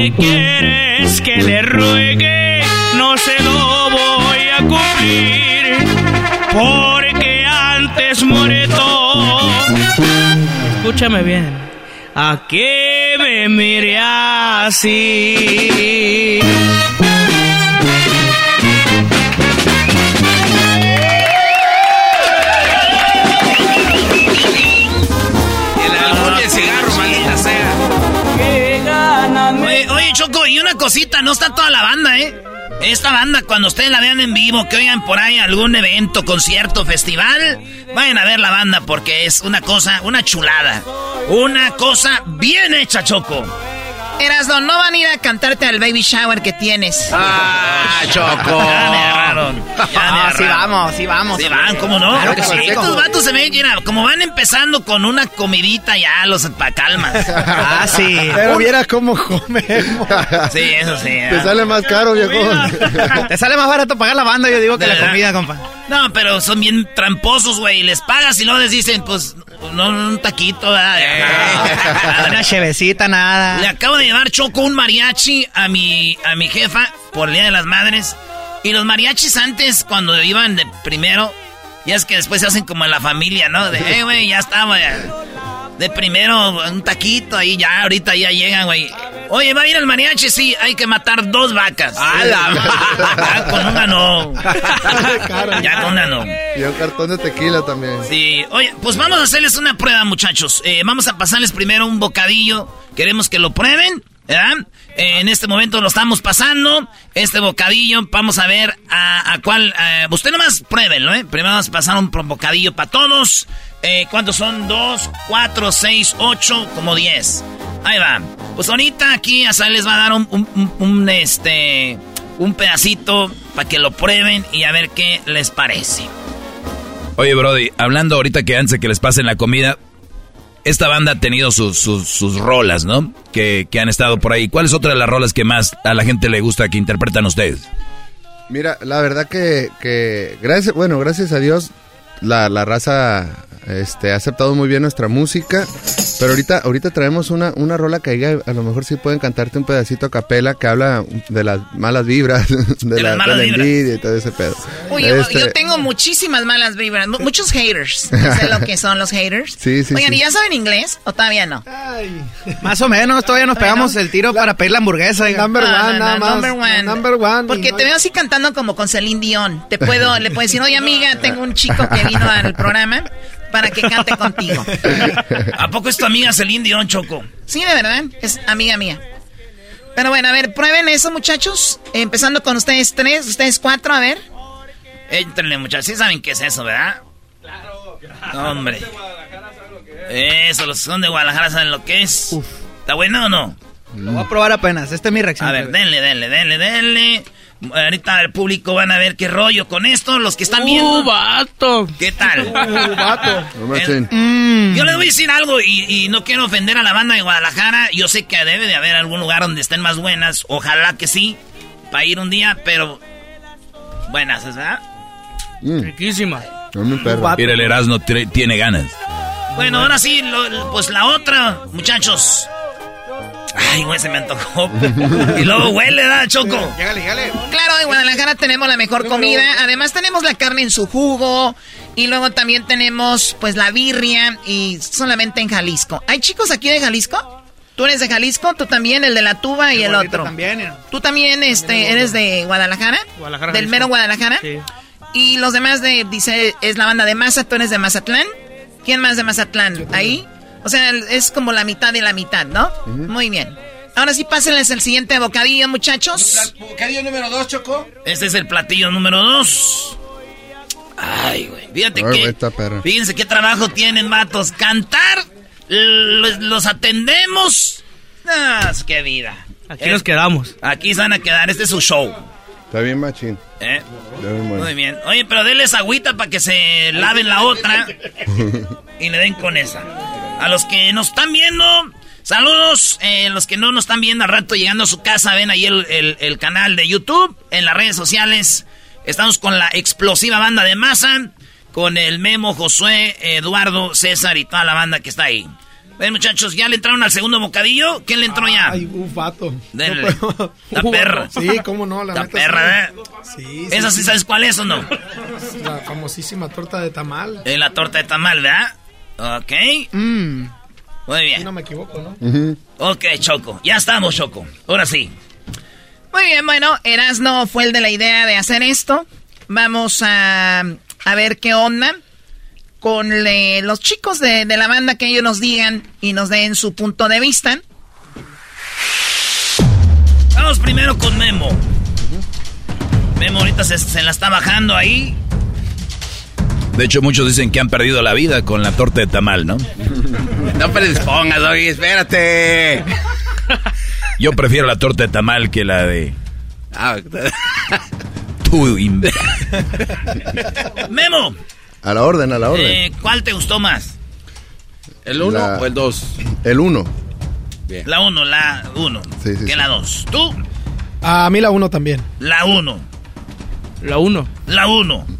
Speaker 18: Lo que quiere es que le ruegue, no se lo voy a cumplir. Porque antes muere todo. Escúchame bien. ¿A qué me mire así?
Speaker 2: Cosita, no está toda la banda, ¿eh? Esta banda, cuando ustedes la vean en vivo, que oigan por ahí algún evento, concierto, festival, vayan a ver la banda porque es una cosa, una chulada. Una cosa bien hecha, Choco.
Speaker 15: Erasno, no van a ir a cantarte al baby shower que tienes.
Speaker 5: Ah, Choco. [laughs]
Speaker 2: Ya me agarraron. Ya me
Speaker 15: Ah, sí
Speaker 2: agarraron.
Speaker 15: vamos, sí vamos.
Speaker 2: Sí van, ¿cómo no?
Speaker 15: Claro que sí.
Speaker 2: Estos vatos se ven, mira, como van empezando con una comidita ya, los pa' calmas. [laughs]
Speaker 15: Ah, sí.
Speaker 20: Pero viera cómo comemos.
Speaker 2: Sí, eso sí.
Speaker 19: Te
Speaker 2: ¿eh?
Speaker 19: sale más caro, viejón. [laughs]
Speaker 5: Te sale más barato pagar la banda, yo digo, que
Speaker 2: ¿De
Speaker 5: la comida, compa.
Speaker 2: No, pero son bien tramposos, güey. Les pagas y luego les dicen, pues, no, un taquito, ¿verdad? Ya.
Speaker 5: Una chevecita, nada.
Speaker 2: Le acabo de llevar Choco un mariachi a mi, a mi jefa por el Día de las Madres. Y los mariachis antes, cuando iban de primero, ya es que después se hacen como en la familia, ¿no? De, eh, güey, ya estaba. ya. De primero, un taquito ahí, ya, ahorita ya llegan, güey. Oye, va a ir el mariachi, sí, hay que matar dos vacas.
Speaker 5: ¡A la
Speaker 2: Ya con una no. [laughs] Ya con una no.
Speaker 19: Y un cartón de tequila también.
Speaker 2: Sí, oye, pues vamos a hacerles una prueba, muchachos. Eh, vamos a pasarles primero un bocadillo. Queremos que lo prueben, ¿verdad? Eh, en este momento lo estamos pasando. Este bocadillo, vamos a ver a, cuál. eh, usted nomás pruébenlo, ¿eh? Primero vamos a pasar un bocadillo para todos. Eh, ¿Cuántos son? Dos, cuatro, seis, ocho, como diez. Ahí va. Pues ahorita aquí a Sal les va a dar un- un, este, un pedacito para que lo prueben y a ver qué les parece.
Speaker 9: Oye, Brody, hablando ahorita que antes de que les pasen la comida, esta banda ha tenido sus, sus, sus rolas, ¿no? Que, que han estado por ahí. ¿Cuál es otra de las rolas que más a la gente le gusta que interpretan ustedes?
Speaker 19: Mira, la verdad que, que gracias, bueno, gracias a Dios, la, la raza este, ha aceptado muy bien nuestra música. Pero ahorita, ahorita traemos una, una rola que ahí a lo mejor sí pueden cantarte un pedacito a capela que habla de las malas vibras, [laughs] de, la,
Speaker 15: las malas
Speaker 19: de la
Speaker 15: vibras.
Speaker 19: envidia y todo ese pedo.
Speaker 15: Uy, yo,
Speaker 19: Este,
Speaker 15: yo tengo muchísimas malas vibras, mu- muchos haters. [laughs] No sé lo que son los haters.
Speaker 19: Sí, sí,
Speaker 15: Oigan,
Speaker 19: sí.
Speaker 15: ¿y ya saben inglés o todavía no?
Speaker 5: Más o menos, todavía nos pegamos el tiro para pedir la hamburguesa. oiga.
Speaker 20: Number
Speaker 15: No,
Speaker 20: one,
Speaker 15: no,
Speaker 20: nada
Speaker 15: no,
Speaker 20: más.
Speaker 15: number one.
Speaker 20: Number one.
Speaker 15: Porque te veo así cantando como con Celine Dion. Te puedo, le puedo decir, oye amiga, tengo un chico que vino al programa para que cante contigo.
Speaker 2: ¿A poco es tu amiga Celine Dion, Choco?
Speaker 15: Sí, de verdad, es amiga mía. Pero bueno, a ver, prueben eso, muchachos. Empezando con ustedes tres, ustedes cuatro, a ver.
Speaker 2: Éntrenle, muchachos. Sí saben qué es eso, ¿verdad? Claro. Hombre. Eso, los que son de Guadalajara saben lo que es. ¿Está bueno o no?
Speaker 5: Lo voy a probar apenas. Esta es mi reacción.
Speaker 2: A ver, denle, denle, denle, denle. Ahorita el público van a ver qué rollo con esto. Los que están viendo.
Speaker 18: ¡Uh, vato!
Speaker 2: ¿Qué tal? [laughs]
Speaker 20: Uh, vato.
Speaker 5: Mm.
Speaker 2: Yo les voy a decir algo y, y no quiero ofender a la banda de Guadalajara. Yo sé que debe de haber algún lugar donde estén más buenas. Ojalá que sí. Para ir un día, pero. Buenas, ¿verdad?
Speaker 19: Mm,
Speaker 18: Riquísima.
Speaker 9: Mira, el Erasmo tiene ganas.
Speaker 2: Bueno, ahora sí, lo- pues la otra, muchachos. Ay, güey, se me antojó. y luego huele, ¿verdad, Choco?
Speaker 5: Llégale, llégale.
Speaker 15: Claro, en Guadalajara tenemos la mejor comida. Además tenemos la carne en su jugo. Y luego también tenemos pues la birria. Y solamente en Jalisco. ¿Hay chicos aquí de Jalisco? ¿Tú eres de Jalisco? ¿Tú también? El de la tuba y el otro.
Speaker 5: También. eh.
Speaker 15: ¿Tú también este, eres de Guadalajara?
Speaker 18: Guadalajara,
Speaker 15: ¿Del
Speaker 18: Jalisco.
Speaker 15: mero Guadalajara?
Speaker 18: Sí.
Speaker 15: Y los demás de, dice, es la banda de Maza, tú eres de Mazatlán. ¿Quién más de Mazatlán? ¿Ahí? O sea, es como la mitad de la mitad, ¿no? Muy bien. Ahora sí, pásenles el siguiente bocadillo, muchachos.
Speaker 5: Bocadillo número dos, Choco.
Speaker 2: Este es el platillo número dos. Ay, güey. Fíjate
Speaker 19: Ay,
Speaker 2: que. Fíjense qué trabajo tienen, matos. Cantar, los, los atendemos. Ah, qué vida.
Speaker 18: Aquí
Speaker 2: Eh,
Speaker 18: nos quedamos.
Speaker 2: Aquí se van a quedar. Este es su show.
Speaker 19: Está bien machín.
Speaker 2: ¿eh?
Speaker 19: Bien.
Speaker 2: Muy bien. Oye, pero denles agüita para que se laven la otra [laughs] y le den con esa. A los que nos están viendo, saludos. Eh, los que no nos están viendo al rato llegando a su casa, ven ahí el, el- el canal de YouTube, en las redes sociales. Estamos con la explosiva banda de masa, con el Memo, Josué, Eduardo, César y toda la banda que está ahí. Ven, muchachos, ¿ya le entraron al segundo bocadillo? ¿Quién le entró ya?
Speaker 20: Ay, un vato.
Speaker 2: Denle.
Speaker 20: No.
Speaker 2: La [laughs] perra.
Speaker 20: Sí, cómo no, la
Speaker 2: perra, ¿eh?
Speaker 20: sí. Sí,
Speaker 2: ¿Esa sí sabes cuál es o no?
Speaker 20: La famosísima torta de tamal.
Speaker 2: Es la torta de tamal, ¿verdad? Ok.
Speaker 20: Mmm.
Speaker 2: Muy
Speaker 20: Si
Speaker 2: bien.
Speaker 20: no me equivoco, ¿no?
Speaker 2: Ok, Choco. Ya estamos, Choco. Ahora sí.
Speaker 15: Muy bien, bueno, Erasno fue el de la idea de hacer esto. Vamos a, a ver qué onda con le- los chicos de, de la banda que ellos nos digan y nos den su punto de vista.
Speaker 2: Vamos primero con Memo. Memo ahorita se, se la está bajando ahí.
Speaker 9: De hecho, muchos dicen que han perdido la vida con la torta de tamal, ¿no?
Speaker 5: No predispongas, Doggy, espérate.
Speaker 9: Yo prefiero la torta de tamal que la de...
Speaker 5: Ah,
Speaker 9: Tú.
Speaker 2: Memo,
Speaker 19: A la orden, a la orden.
Speaker 2: eh, ¿cuál te gustó más?
Speaker 5: ¿El uno
Speaker 19: La-
Speaker 5: o el dos?
Speaker 19: El uno.
Speaker 2: La 1, la 1.
Speaker 19: Sí, sí,
Speaker 2: que
Speaker 19: sí.
Speaker 2: la 2. ¿Tú?
Speaker 20: A mí la uno también.
Speaker 2: La 1.
Speaker 18: La uno.
Speaker 2: La 1.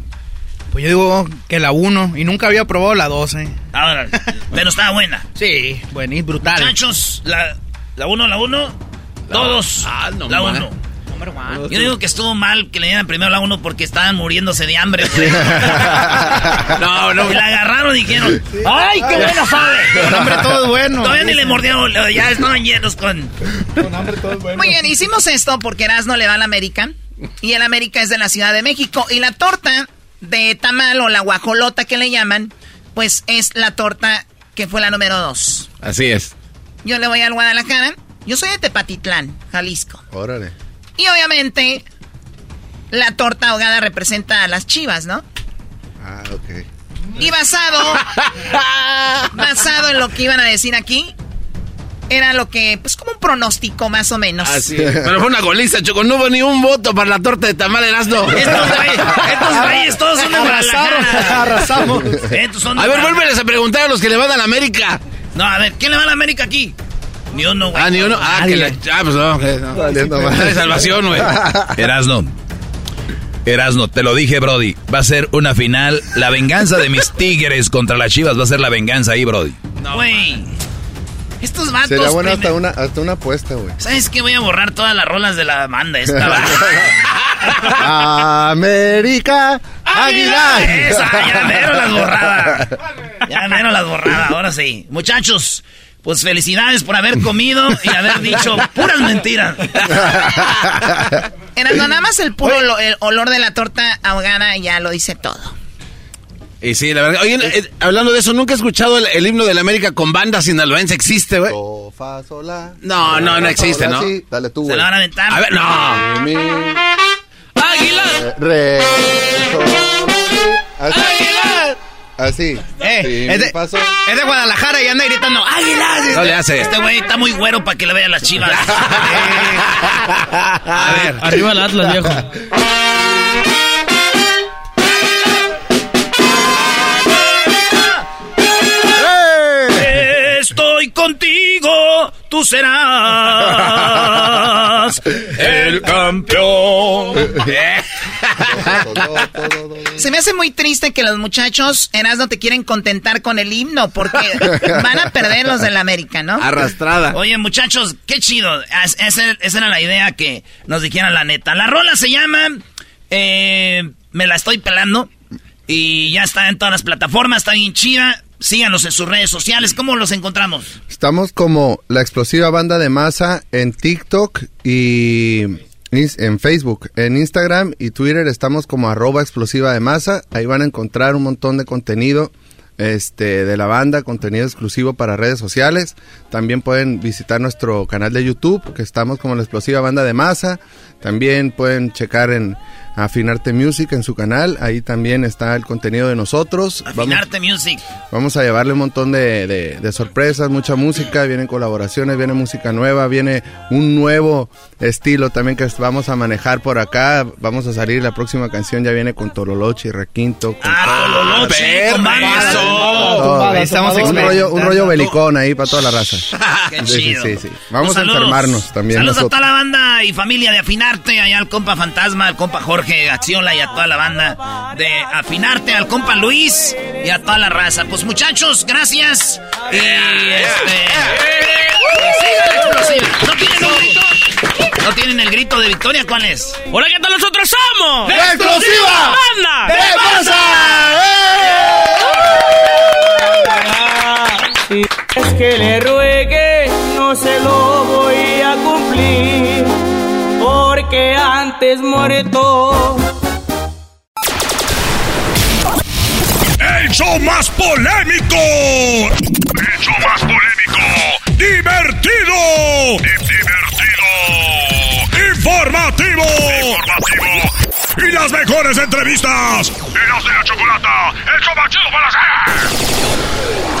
Speaker 5: Pues yo digo que la uno. Y nunca había probado la dos, eh.
Speaker 2: Ahora, pero estaba buena.
Speaker 5: Sí, buenísimo, brutal.
Speaker 2: Muchachos, la 1, la 1. Todos.
Speaker 5: Ah, no
Speaker 2: la
Speaker 5: más.
Speaker 2: 1. Yo digo que estuvo mal que le dieran primero la 1 porque estaban muriéndose de hambre. [laughs]
Speaker 5: No, no.
Speaker 2: Y la agarraron y dijeron, ¡ay, qué buena sabe!
Speaker 5: Con hambre todo es bueno.
Speaker 2: Todavía ni le mordieron, ya estaban llenos con...
Speaker 20: Con hambre todo es bueno.
Speaker 15: Muy bien, hicimos esto porque Erasno le va al América y el América es de la Ciudad de México y la torta de tamal o la guajolota que le llaman, pues es la torta que fue la número dos.
Speaker 5: Así es.
Speaker 15: Yo le voy al Guadalajara, yo soy de Tepatitlán, Jalisco.
Speaker 19: Órale.
Speaker 15: Y obviamente la torta ahogada representa a las chivas, ¿no?
Speaker 19: Ah, ok.
Speaker 15: Y basado, [laughs] basado en lo que iban a decir aquí, era lo que, pues como un pronóstico más o menos.
Speaker 5: Así es. Pero fue una goliza, Choco. No hubo ni un voto para la torta de tamal Erasmo.
Speaker 2: Estos güeyes, estos güeyes todos son de Guadalajara.
Speaker 20: Arrasamos.
Speaker 2: Estos son de
Speaker 5: A ver, vuélveles a preguntar a los que le van a la América.
Speaker 2: No, a ver, ¿quién le va a la América aquí? Ni uno, güey.
Speaker 5: Ah, ni uno. Ah, que la. Ah, pues no. que no. No hay salvación, güey.
Speaker 9: Erasno, Erasno, te lo dije, Brody. Va a ser una final. La venganza de mis [laughs] tigres contra las chivas va a ser la venganza ahí, Brody.
Speaker 15: Güey. Estos vatos.
Speaker 19: Sería bueno hasta una, hasta una apuesta, güey.
Speaker 15: ¿Sabes qué? Voy a borrar todas las rolas de la banda esta. va. [laughs]
Speaker 19: América Águila.
Speaker 15: Esa, ya [laughs] mero las borraba. Ya mero las borraba, ahora sí. Muchachos, pues felicidades por haber comido y haber dicho puras mentiras. [laughs] Erasmo, nada más el puro el olor de la torta ahogada ya lo dice todo.
Speaker 5: Y sí, la verdad. Oye, eh, hablando de eso, ¿nunca he escuchado el, el himno de la América con banda sinaloense? ¿Existe, güey?
Speaker 19: La.
Speaker 5: No, no, no existe, ¿no?
Speaker 19: sí, dale tú,
Speaker 15: Se
Speaker 19: güey.
Speaker 15: la van a aventar.
Speaker 5: A ver, no.
Speaker 15: ¡Águila!
Speaker 19: re.
Speaker 5: ¡Águila!
Speaker 19: Así.
Speaker 15: Eh,
Speaker 19: Sí,
Speaker 15: es, de, es Guadalajara y anda gritando ¡Águilas!
Speaker 5: No le hace.
Speaker 15: Este güey está muy güero para que le vean las chivas. [laughs]
Speaker 5: A ver.
Speaker 18: Arriba el Atlas, viejo. Contigo, tú serás [laughs] el campeón. [laughs] [laughs]
Speaker 15: Se me hace muy triste que los muchachos Erasmo te quieren contentar con el himno porque van a perder los del América, ¿no?
Speaker 5: Arrastrada.
Speaker 15: Oye, muchachos, qué chido. Es- Esa, esa era la idea que nos dijeran la neta. La rola se llama eh, Me la estoy pelando. Y ya está en todas las plataformas, está bien chida. Síganos en sus redes sociales. ¿Cómo los encontramos?
Speaker 19: Estamos como la explosiva banda de masa en TikTok y en Facebook. En Instagram y Twitter estamos como arroba explosiva de masa. Ahí van a encontrar un montón de contenido este, de la banda, contenido exclusivo para redes sociales. También pueden visitar nuestro canal de YouTube, que estamos como la explosiva banda de masa. También pueden checar en Afinarte Music en su canal. Ahí también está el contenido de nosotros. Vamos-
Speaker 15: Afinarte Music.
Speaker 19: Vamos a llevarle un montón de, de- de sorpresas, mucha música, vienen colaboraciones, viene música nueva, viene un nuevo estilo también que vamos a manejar por acá. Vamos a salir, la próxima canción ya viene con Tololochi, Requinto. Con
Speaker 15: Tololochi, banda.
Speaker 19: todo.
Speaker 15: Estamos
Speaker 19: un rollo, un rollo belicón ahí para toda la raza. [laughs]
Speaker 15: Qué
Speaker 19: Sí, sí,
Speaker 15: chido.
Speaker 19: sí, sí. Vamos
Speaker 15: Pues
Speaker 19: a enfermarnos también
Speaker 15: Saludos a
Speaker 19: nosotros.
Speaker 15: toda la banda y familia de Afinarte, allá al compa Fantasma, al compa Jorge Accionla y a toda la banda de Afinarte, al compa Luis y a toda la raza. Pues muchachos, gracias. Y este. ¿No tienen un grito? ¿No tienen el grito de victoria? ¿Cuál es?
Speaker 18: Hola, ¿qué tal nosotros somos?
Speaker 15: ¡La explosiva!
Speaker 18: ¡Banda!
Speaker 15: ¡De
Speaker 18: Si es que le ruegue, no se lo voy a cumplir, porque antes muerto.
Speaker 4: ¡El show más polémico! ¡El show más polémico! ¡Divertido! ¡Divertido! ¡Informativo! ¡Informativo! ¡Y las mejores entrevistas! ¡Eras de la chocolata! ¡El show más chido para hacer!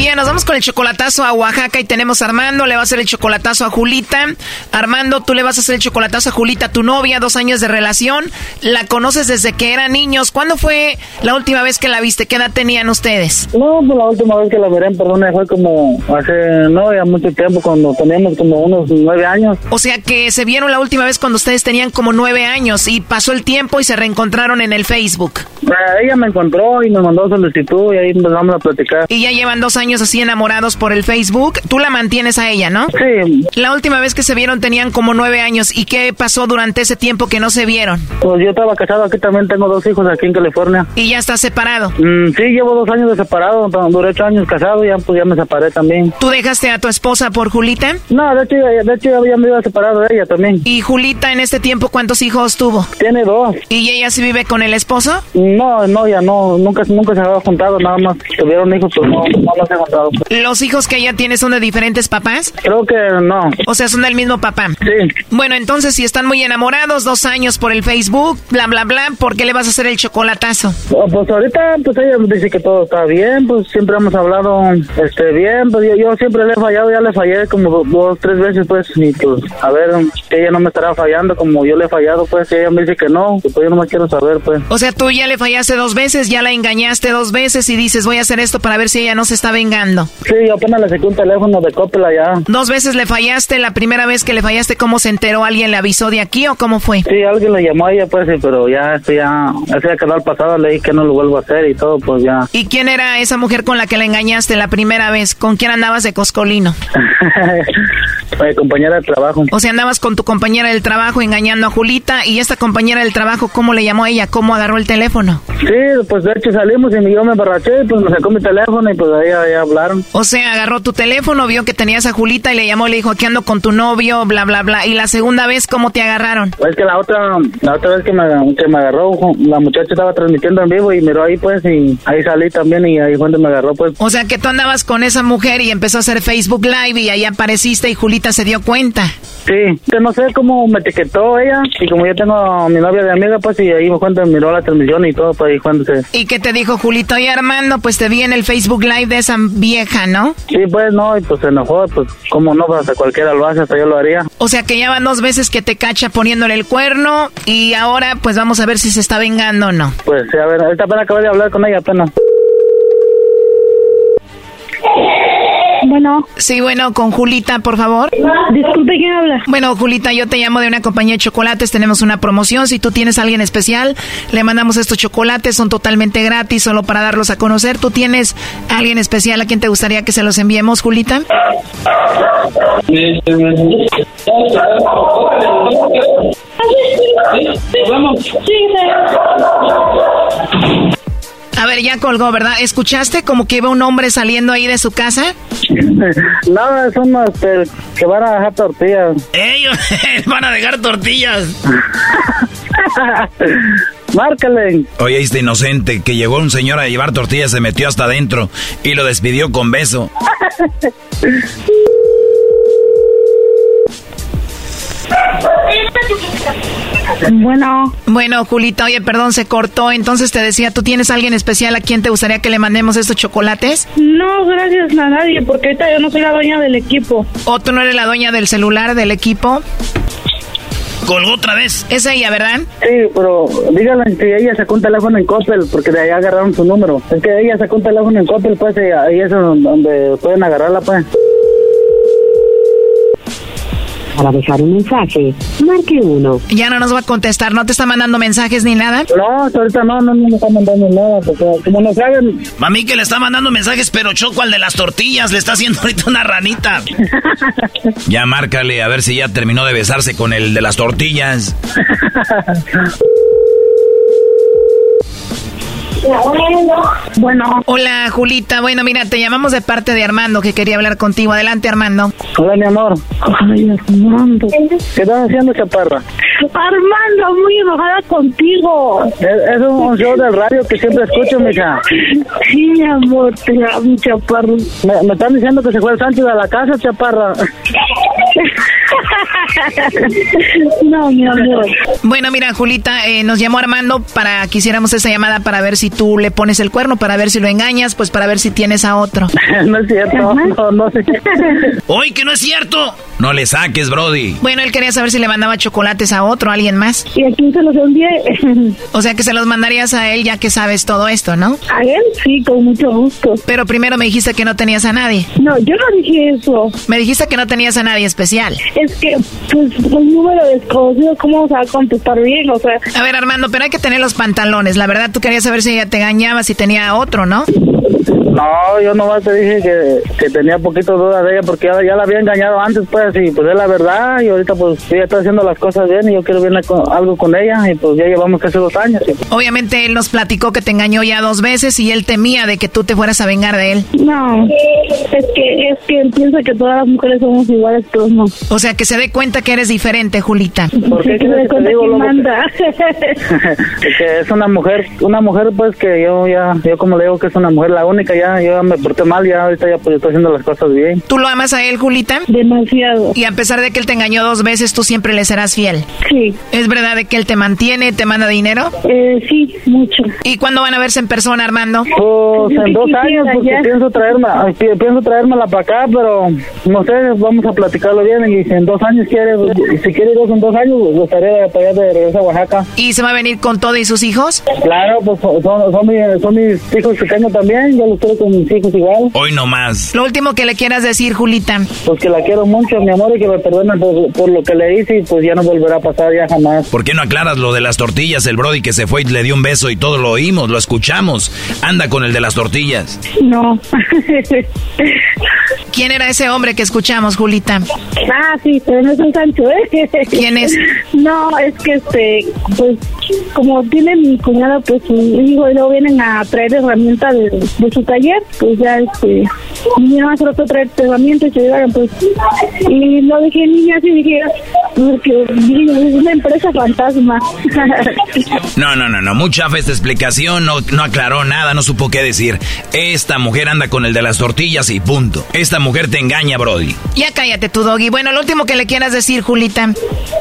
Speaker 15: Bien, nos vamos con el chocolatazo a Oaxaca y tenemos a Armando, le va a hacer el chocolatazo a Julita. Armando, tú le vas a hacer el chocolatazo a Julita, tu novia, dos años de relación. La conoces desde que eran niños. ¿Cuándo fue la última vez que la viste? ¿Qué edad tenían ustedes?
Speaker 22: No, pues la última vez que la veré en persona fue como hace, no, ya mucho tiempo, cuando teníamos como unos nueve años.
Speaker 15: O sea que se vieron la última vez cuando ustedes tenían como nueve años y pasó el tiempo y se reencontraron en el Facebook.
Speaker 22: Ella me encontró y me mandó solicitud y ahí empezamos a platicar.
Speaker 15: Y ya llevan dos años así enamorados por el Facebook. Tú la mantienes a ella, ¿no?
Speaker 22: Sí.
Speaker 15: La última vez que se vieron tenían como nueve años. ¿Y qué pasó durante ese tiempo que no se vieron?
Speaker 22: Pues yo estaba casado aquí también, tengo dos hijos aquí en California.
Speaker 15: ¿Y ya estás separado?
Speaker 22: Mm, sí, llevo dos años de separado, duré ocho años casado y ya, pues ya me separé también.
Speaker 15: ¿Tú dejaste a tu esposa por Julita?
Speaker 22: No, de hecho, de hecho ya me iba separado de ella también.
Speaker 15: ¿Y Julita en este tiempo cuántos hijos tuvo?
Speaker 22: Tiene dos.
Speaker 15: ¿Y ella sí vive con el esposo?
Speaker 22: No, no, ya no, nunca, nunca se había juntado, nada más tuvieron hijos, pero no, no los he juntado.
Speaker 15: ¿Los hijos que ella tiene son de diferentes papás?
Speaker 22: Creo que no.
Speaker 15: O sea, son del mismo papá.
Speaker 22: Sí.
Speaker 15: Bueno, entonces si están muy enamorados, dos años por el Facebook, bla, bla, bla, ¿por qué le vas a hacer el chocolatazo?
Speaker 22: Oh, Pues ahorita, pues ella dice que todo está bien, pues siempre hemos hablado este bien, pues yo, yo siempre le he fallado, ya le fallé como do- dos, tres veces, pues, y pues, a ver, que ella no me estará fallando como yo le he fallado, pues, ella me dice que no, pues yo no me quiero saber, pues.
Speaker 15: O sea, tú ya le fallaste dos veces, ya la engañaste dos veces y dices, voy a hacer esto para ver si ella no se está vengando.
Speaker 22: Sí, yo apenas le saqué un teléfono de Coppel allá.
Speaker 15: Dos veces le fallaste, la primera vez que le fallaste, ¿cómo se enteró? ¿Alguien le avisó de aquí o cómo fue?
Speaker 22: Sí, alguien le llamó a ella, pues, sí, pero ya, esto ya, eso ya quedó al pasado, le dije que no lo vuelvo a hacer y todo, pues ya.
Speaker 15: ¿Y quién era esa mujer con la que la engañaste la primera vez? ¿Con quién andabas de coscolino? [laughs]
Speaker 22: Mi compañera de trabajo.
Speaker 15: O sea, andabas con tu compañera del trabajo engañando a Julita y esta compañera del trabajo, ¿cómo le llamó a ella? ¿Cómo agarró el teléfono?
Speaker 22: Sí, pues de hecho salimos y yo me emborraché y pues me sacó mi teléfono y pues ahí ahí hablaron.
Speaker 15: O sea, agarró tu teléfono, vio que tenías a Julita y le llamó y le dijo que ando con tu novio, bla, bla, bla. Y la segunda vez, ¿cómo te agarraron?
Speaker 22: Es que la otra, la otra vez que me, que me agarró, la muchacha estaba transmitiendo en vivo y miró ahí pues y ahí salí también y ahí fue donde me agarró pues.
Speaker 15: O sea, que tú andabas con esa mujer y empezó a hacer Facebook Live y ahí apareciste y Julita se dio cuenta.
Speaker 22: Sí, que no sé cómo me etiquetó ella y como yo tengo a mi novia de amiga pues y ahí fue cuando miró la transmisión y todo.
Speaker 15: ¿Y qué te dijo Julito? Oye, Armando, pues te vi en el Facebook Live de esa vieja, ¿no?
Speaker 22: Sí, pues no, y pues se enojó, pues como no, pues hasta cualquiera lo hace, hasta yo lo haría.
Speaker 15: O sea, que ya van dos veces que te cacha poniéndole el cuerno y ahora pues vamos a ver si se está vengando o no.
Speaker 22: Pues sí, a ver, ahorita apenas acabé de hablar con ella apenas.
Speaker 15: Bueno. Sí, bueno, con Julita, por favor.
Speaker 13: Disculpe, ¿quién habla?
Speaker 15: Bueno, Julita, yo te llamo de una compañía de chocolates. Tenemos una promoción. Si tú tienes a alguien especial, le mandamos estos chocolates. Son totalmente gratis, solo para darlos a conocer. ¿Tú tienes a alguien especial a quien te gustaría que se los enviemos, Julita?
Speaker 13: Vamos.
Speaker 15: A ver, ya colgó, ¿verdad? ¿Escuchaste como que iba un hombre saliendo ahí de su casa? [laughs]
Speaker 22: Nada, son este, que van a dejar tortillas.
Speaker 2: Ellos [laughs] van a dejar tortillas. [laughs]
Speaker 22: Márcale.
Speaker 9: Oye, este inocente que llegó un señor a llevar tortillas, se metió hasta adentro y lo despidió con beso.
Speaker 13: Bueno.
Speaker 15: Bueno, Julita, oye, perdón, se cortó. Entonces te decía, ¿tú tienes a alguien especial a quien te gustaría que le mandemos estos chocolates?
Speaker 13: No, gracias a nadie, porque ahorita yo no soy la dueña del equipo.
Speaker 15: ¿O tú no eres la dueña del celular del equipo?
Speaker 2: Colgó otra vez.
Speaker 15: Es ella, ¿verdad?
Speaker 22: Sí, pero dígale que ella sacó un teléfono en Coppel, porque de ahí agarraron su número. Es que ella sacó un teléfono en Coppel, pues, y ahí es donde pueden agarrarla, pues.
Speaker 23: Para dejar un mensaje, marque uno.
Speaker 15: Ya no nos va a contestar, ¿no te está mandando mensajes ni nada?
Speaker 22: No, ahorita no, no, no me está mandando nada, porque como no saben...
Speaker 2: Mami que le está mandando mensajes, pero Choco al de las tortillas le está haciendo [laughs] ahorita una ranita. [laughs]
Speaker 9: Ya márcale a ver si ya terminó de besarse con el de las tortillas. [laughs]
Speaker 13: Bueno.
Speaker 15: Hola, Julita. Bueno, mira, te llamamos de parte de Armando, que quería hablar contigo. Adelante, Armando.
Speaker 22: Hola, mi amor.
Speaker 13: Ay, Armando.
Speaker 22: ¿Qué estás haciendo, chaparra?
Speaker 13: Armando, muy enojada contigo.
Speaker 22: Es, es un show de radio que siempre escucho, mija.
Speaker 13: Sí, mi amor, te amo, chaparro.
Speaker 22: Me, me están diciendo que se fue el Sánchez a la casa, chaparra. [laughs]
Speaker 13: no, mi amor.
Speaker 15: Bueno, mira, Julita, eh, nos llamó Armando para que hiciéramos esa llamada para ver si tú le pones el cuerno, para ver si lo engañas, pues para ver si tienes a otro. [laughs]
Speaker 22: no es cierto, no, no sé.
Speaker 2: Hoy que no es cierto.
Speaker 9: No le saques, Brody.
Speaker 15: Bueno, él quería saber si le mandaba chocolates a otro, a alguien más.
Speaker 13: ¿Y a quién se los envié? [laughs]
Speaker 15: O sea que se los mandarías a él ya que sabes todo esto, ¿no?
Speaker 13: ¿A él? Sí, con mucho gusto.
Speaker 15: Pero primero me dijiste que no tenías a nadie.
Speaker 13: No, yo no dije eso.
Speaker 15: Me dijiste que no tenías a nadie especial.
Speaker 13: Es que, pues, un número desconocido, ¿cómo se va a contestar bien? O sea...
Speaker 15: A ver, Armando, pero hay que tener los pantalones. La verdad, tú querías saber si ella te engañaba, si tenía otro, ¿no?
Speaker 22: No, yo nomás te dije que, que tenía poquito duda de ella porque ya, ya la había engañado antes, pues, y pues es la verdad, y ahorita pues ella está haciendo las cosas bien y yo quiero ver algo con ella, y pues ya llevamos casi dos años. y-
Speaker 15: Obviamente él nos platicó que te engañó ya dos veces y él temía de que tú te fueras a vengar de él.
Speaker 13: No, es que, es que él piensa que todas las mujeres somos iguales, pero no.
Speaker 15: O sea, que se dé cuenta que eres diferente, Julita.
Speaker 22: ¿Por qué [laughs]
Speaker 13: Que se dé
Speaker 22: que
Speaker 13: cuenta
Speaker 22: digo, loco?
Speaker 13: manda. [laughs]
Speaker 22: que es una mujer, una mujer pues que yo ya, yo como le digo que es una mujer la única, ya, yo ya me porté mal, ya ahorita ya pues estoy haciendo las cosas bien.
Speaker 15: ¿Tú lo amas a él, Julita?
Speaker 13: Demasiado.
Speaker 15: Y a pesar de que él te engañó dos veces, tú siempre le serás fiel.
Speaker 13: Sí.
Speaker 15: ¿Es verdad de que él te mantiene, te manda dinero?
Speaker 13: Eh, sí, mucho.
Speaker 15: ¿Y cuándo van a verse en persona, Armando?
Speaker 22: Pues en dos años, porque pienso traerme, pienso traérmela para acá, pero no sé, vamos a platicarlo bien y si en dos años quiere, si quiere ir en dos años, pues gustaría para allá de regreso a Oaxaca.
Speaker 15: ¿Y se va a venir con todo y sus hijos?
Speaker 22: Claro, pues son, son, mis, son mis hijos que tengo también, yo los quiero con mis hijos igual.
Speaker 9: Hoy no más.
Speaker 15: Lo último que le quieras decir, Julita.
Speaker 22: Pues que la quiero mucho, mi amor, y que me perdone por, por lo que le hice y pues ya no volverá a pasar ya jamás.
Speaker 9: ¿Por qué no aclaras lo de las tortillas? El Brody que se fue y le dio un beso y todo lo oímos, lo escuchamos. Anda con el de las tortillas.
Speaker 13: No. [laughs]
Speaker 15: ¿Quién era ese hombre que escuchamos, Julita?
Speaker 13: Ah, sí, pero no es un Sancho, ¿eh?
Speaker 15: ¿Quién es? [laughs]
Speaker 13: No, es que este, pues, como tiene mi cuñada, pues su hijo y luego vienen a traer herramientas de, de su taller, pues ya este, vinieron a hacer otro traer herramientas y se llevaron, pues, y lo dejé niña así, dije, porque es una empresa fantasma. [laughs]
Speaker 9: No, no, no, no. Mucha fe esta explicación. No, no aclaró nada, no supo qué decir. Esta mujer anda con el de las tortillas y punto. Esta mujer te engaña, Brody.
Speaker 15: Ya cállate tu doggy. Bueno, lo último que le quieras decir, Julita.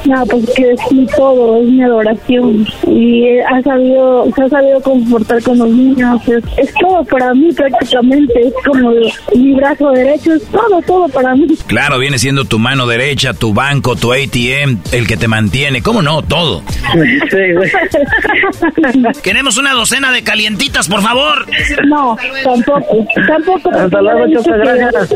Speaker 13: No, pues que es mi todo, es mi adoración. Y eh, ha sabido, se ha sabido comportar con los niños. Es, es todo para mí prácticamente. Es como mi brazo derecho, es todo, todo para mí.
Speaker 9: Claro, viene siendo tu mano derecha, tu banco, tu ATM, el que te mantiene. ¿Cómo no? Todo. [laughs] Queremos una docena de calientitas, por favor.
Speaker 13: No, tampoco, tampoco.
Speaker 22: Hasta luego,
Speaker 13: ya
Speaker 22: gracias.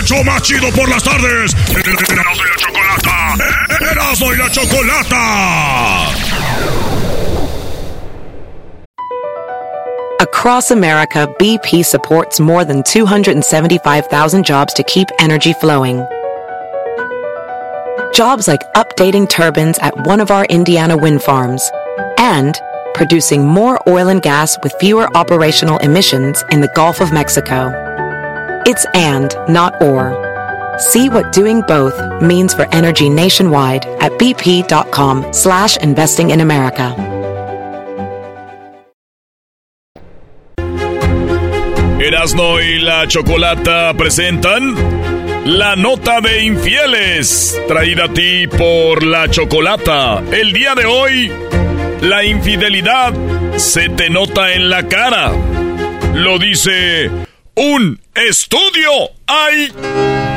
Speaker 4: ¡Hecho más chido por las tardes! ¡Erasno y la chocolata! ¡Erasno y la chocolata!
Speaker 17: Across America, BP supports more than 275,000 jobs to keep energy flowing. Jobs like updating turbines at one of our Indiana wind farms and producing more oil and gas with fewer operational emissions in the Gulf of Mexico. It's and, not or. See what doing both means for energy nationwide at bp.com slash investing in America.
Speaker 4: Erasno y la Chocolata presentan la nota de infieles, traída a ti por la Chocolata. El día de hoy, la infidelidad se te nota en la cara. Lo dice un estudio. ¡Ay!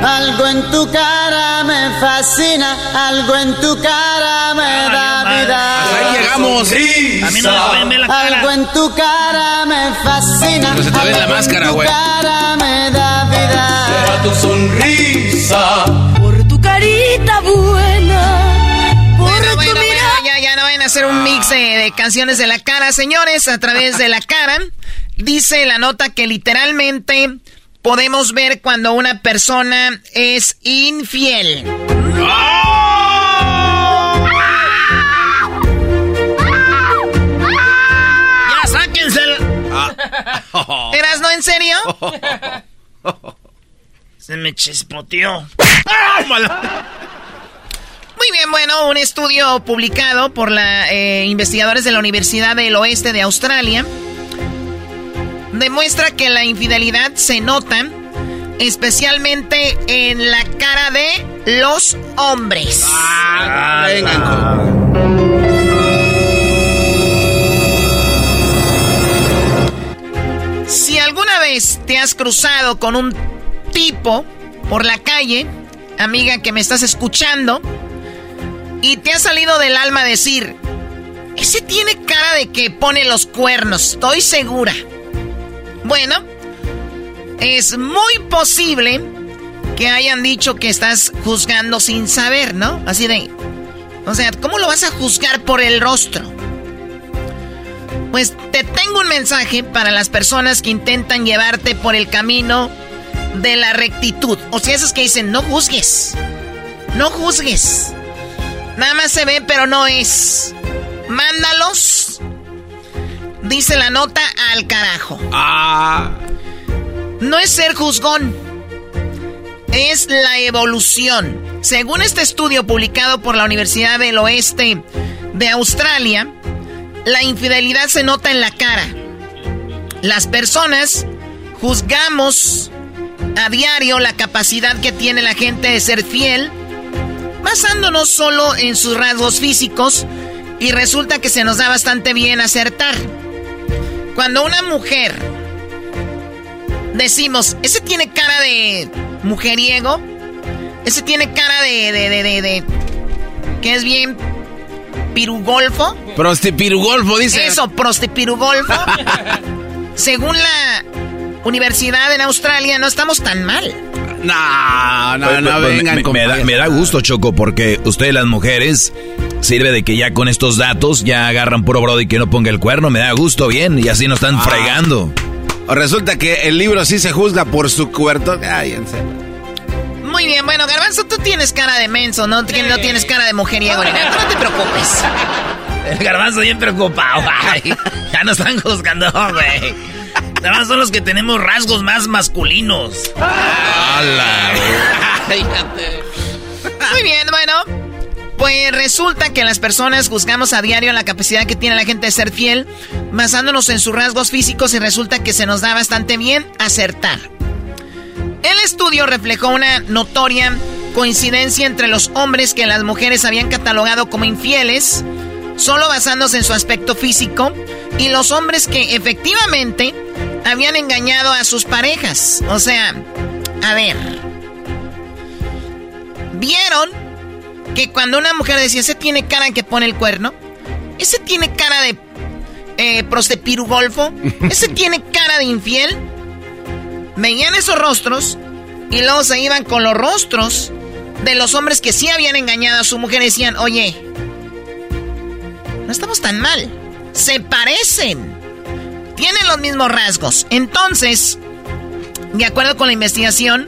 Speaker 24: Algo en tu cara me fascina, algo en tu cara me da vida.
Speaker 9: Hasta ahí llegamos.
Speaker 24: A
Speaker 9: mí no me ven, ven la cara.
Speaker 24: Algo en tu cara me fascina.
Speaker 9: Pero se te ve la
Speaker 24: algo
Speaker 9: máscara,
Speaker 24: en tu
Speaker 9: güey.
Speaker 24: cara me da vida.
Speaker 12: Será tu sonrisa.
Speaker 10: Por tu carita buena. Por
Speaker 15: Bueno,
Speaker 10: tu
Speaker 15: bueno,
Speaker 10: mirada.
Speaker 15: bueno, ya, ya no vayan a hacer un mix de, de canciones de la cara, señores, a través de la cara. Dice la nota que literalmente podemos ver cuando una persona es infiel. ¡Ya sáquense! ¿Eras no en serio? [laughs] Se me chispoteó. bien, bueno, un estudio publicado por la, eh, investigadores de la Universidad del Oeste de Australia demuestra que la infidelidad se nota especialmente en la cara de los hombres. Ah, Si alguna vez te has cruzado con un tipo por la calle, amiga que me estás escuchando, y te ha salido del alma decir, ese tiene cara de que pone los cuernos, estoy segura. Bueno, es muy posible que hayan dicho que estás juzgando sin saber, ¿no? Así de... O sea, ¿cómo lo vas a juzgar por el rostro? Pues te tengo un mensaje para las personas que intentan llevarte por el camino de la rectitud. O sea, esos que dicen, no juzgues. No juzgues. Nada más se ve, pero no es. Mándalos. Dice la nota al carajo. Ah. No es ser juzgón. Es la evolución. Según este estudio publicado por la Universidad del Oeste de Australia, la infidelidad se nota en la cara. Las personas juzgamos a diario la capacidad que tiene la gente de ser fiel, basándonos solo en sus rasgos físicos, y resulta que se nos da bastante bien acertar. Cuando una mujer decimos, ese tiene cara de mujeriego, ese tiene cara de, de, de, de, de que es bien prostipirugolfo.
Speaker 3: Prostipirugolfo, dice.
Speaker 15: Eso, prostipirugolfo. [laughs] Según la universidad en Australia, no estamos tan mal.
Speaker 9: No, no, no, vengan me, da, me da gusto, Choco, porque ustedes las mujeres sirve de que ya con estos datos ya agarran puro brody que no ponga el cuerno. Me da gusto, bien, y así no están ah. fregando.
Speaker 3: Resulta que el libro sí se juzga por su cuerpo. Ay, en serio.
Speaker 15: Muy bien, bueno, Garbanzo, tú tienes cara de menso, ¿no? No tienes cara de mujeriego, no te preocupes. [laughs]
Speaker 2: El garbanzo bien preocupado, güey. Ya nos están juzgando, güey. Además son los que tenemos rasgos más masculinos. ¡Hala! [laughs]
Speaker 15: Muy bien, bueno. Pues resulta que las personas juzgamos a diario la capacidad que tiene la gente de ser fiel, basándonos en sus rasgos físicos y resulta que se nos da bastante bien acertar. El estudio reflejó una notoria coincidencia entre los hombres que las mujeres habían catalogado como infieles, solo basándose en su aspecto físico, y los hombres que efectivamente habían engañado a sus parejas. O sea, a ver, ¿vieron que cuando una mujer decía, ese tiene cara que pone el cuerno? ¿Ese tiene cara de eh, golfo? [laughs] ¿Ese tiene cara de infiel? veían esos rostros y luego se iban con los rostros de los hombres que sí habían engañado a su mujer y decían, oye, no estamos tan mal, se parecen, tienen los mismos rasgos. Entonces, de acuerdo con la investigación,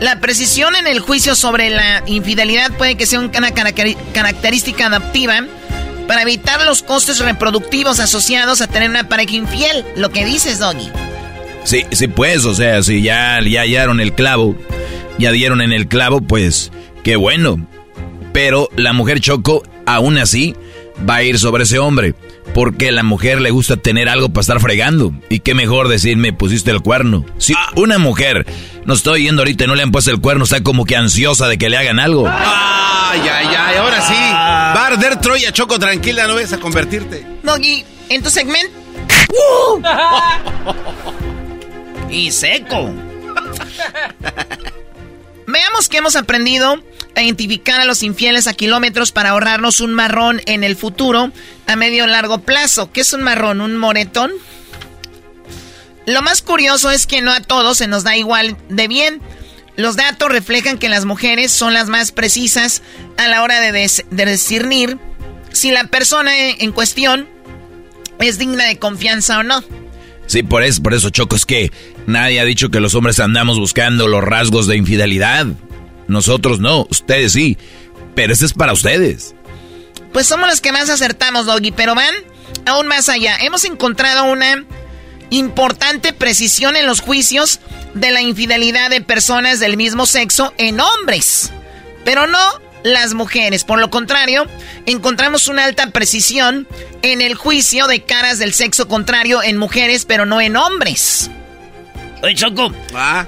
Speaker 15: la precisión en el juicio sobre la infidelidad puede que sea una característica adaptiva para evitar los costes reproductivos asociados a tener una pareja infiel. Lo que dices, Doggy.
Speaker 9: Sí, sí, pues, o sea, si ya, ya hallaron el clavo, ya dieron en el clavo, pues, qué bueno. Pero la mujer Choco, aún así, va a ir sobre ese hombre. Porque a la mujer le gusta tener algo para estar fregando. Y qué mejor decirme, pusiste el cuerno. Si una mujer no estoy yendo ahorita y no le han puesto el cuerno, está como que ansiosa de que le hagan algo.
Speaker 3: Ay, ay, ay, ahora sí. Va a arder Troya, Choco, tranquila, no ves a convertirte.
Speaker 15: Doggy, en tu segmento. [laughs] y seco. Veamos que hemos aprendido identificar a los infieles a kilómetros para ahorrarnos un marrón en el futuro a medio largo plazo. ¿Qué es un marrón? ¿Un moretón? Lo más curioso es que no a todos se nos da igual de bien. Los datos reflejan que las mujeres son las más precisas a la hora de, discernir si la persona en cuestión es digna de confianza o no.
Speaker 9: Sí, por eso, por eso, Choco, es que nadie ha dicho que los hombres andamos buscando los rasgos de infidelidad. Nosotros no, ustedes sí. Pero ese es para ustedes.
Speaker 15: Pues somos los que más acertamos, Doggy, pero van aún más allá. Hemos encontrado una importante precisión en los juicios de la infidelidad de personas del mismo sexo en hombres. Pero no las mujeres. Por lo contrario, encontramos una alta precisión en el juicio de caras del sexo contrario en mujeres, pero no en hombres.
Speaker 2: Oye, Choco,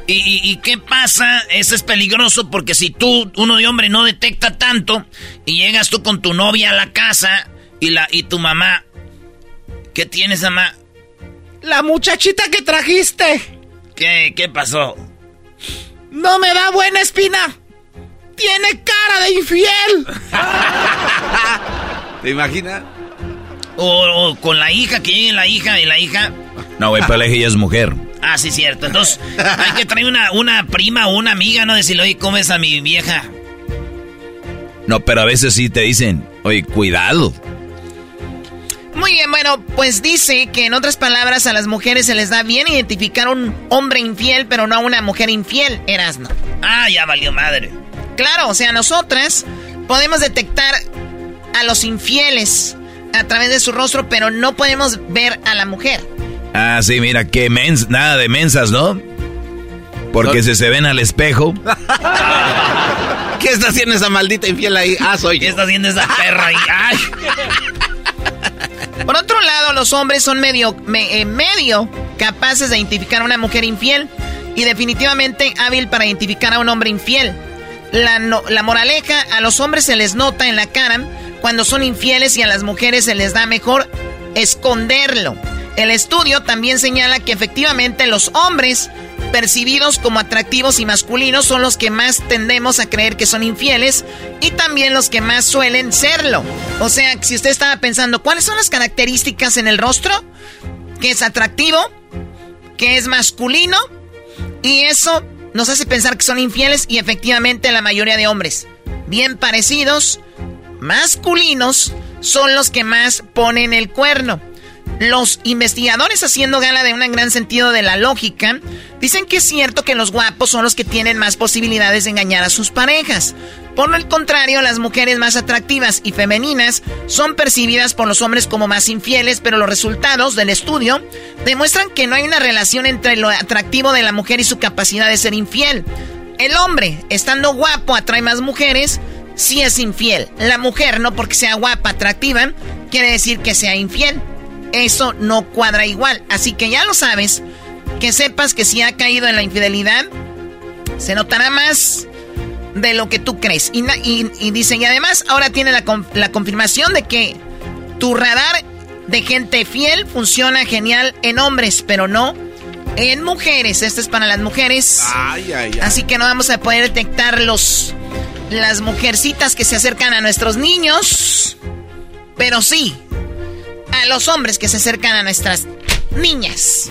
Speaker 2: ¿y, y, qué pasa? Eso es peligroso porque si tú, uno de hombre, no detecta tanto y llegas tú con tu novia a la casa y, la, y tu mamá, ¿qué tienes, mamá?
Speaker 5: La muchachita que trajiste.
Speaker 2: ¿Qué? ¿Qué pasó?
Speaker 5: No me da buena espina. Tiene cara de infiel. [laughs]
Speaker 3: ¿Te imaginas?
Speaker 2: O, con la hija, que llegue la hija y la hija.
Speaker 9: No, güey, pero la hija ya es mujer.
Speaker 2: Ah, sí, cierto. Entonces, hay que traer una, una prima o una amiga, ¿no? Decirle, oye, ¿cómo es a mi vieja?
Speaker 9: No, pero a veces sí te dicen, oye, cuidado.
Speaker 15: Muy bien, bueno, pues dice que en otras palabras a las mujeres se les da bien identificar un hombre infiel, pero no a una mujer infiel, Erasno.
Speaker 2: Ah, ya valió madre.
Speaker 15: Claro, o sea, nosotras podemos detectar a los infieles a través de su rostro, pero no podemos ver a la mujer.
Speaker 9: Ah, sí, mira, que mens nada de mensas, ¿no? Porque si se ven al espejo. [laughs]
Speaker 3: ¿Qué está haciendo esa maldita infiel ahí? Ah, soy
Speaker 2: ¿Qué está haciendo esa perra ahí? Ay.
Speaker 15: Por otro lado, los hombres son medio, eh, medio capaces de identificar a una mujer infiel y definitivamente hábil para identificar a un hombre infiel. La, la moraleja, a los hombres se les nota en la cara cuando son infieles y a las mujeres se les da mejor esconderlo. El estudio también señala que efectivamente los hombres percibidos como atractivos y masculinos son los que más tendemos a creer que son infieles y también los que más suelen serlo. O sea, si usted estaba pensando, ¿cuáles son las características en el rostro? Que es atractivo, que es masculino y eso nos hace pensar que son infieles y efectivamente la mayoría de hombres bien parecidos, masculinos, son los que más ponen el cuerno. Los investigadores, haciendo gala de un gran sentido de la lógica, dicen que es cierto que los guapos son los que tienen más posibilidades de engañar a sus parejas. Por el contrario, las mujeres más atractivas y femeninas son percibidas por los hombres como más infieles, pero los resultados del estudio demuestran que no hay una relación entre lo atractivo de la mujer y su capacidad de ser infiel. El hombre, estando guapo, atrae más mujeres, si es infiel. La mujer, no porque sea guapa, atractiva, quiere decir que sea infiel eso no cuadra igual. Así que ya lo sabes, que sepas que si ha caído en la infidelidad, se notará más de lo que tú crees. Y, y, dicen, y además ahora tiene la, la confirmación de que tu radar de gente fiel funciona genial en hombres, pero no en mujeres. Esto es para las mujeres. Así que no vamos a poder detectar los, las mujercitas que se acercan a nuestros niños. Pero sí, a los hombres que se acercan a nuestras niñas.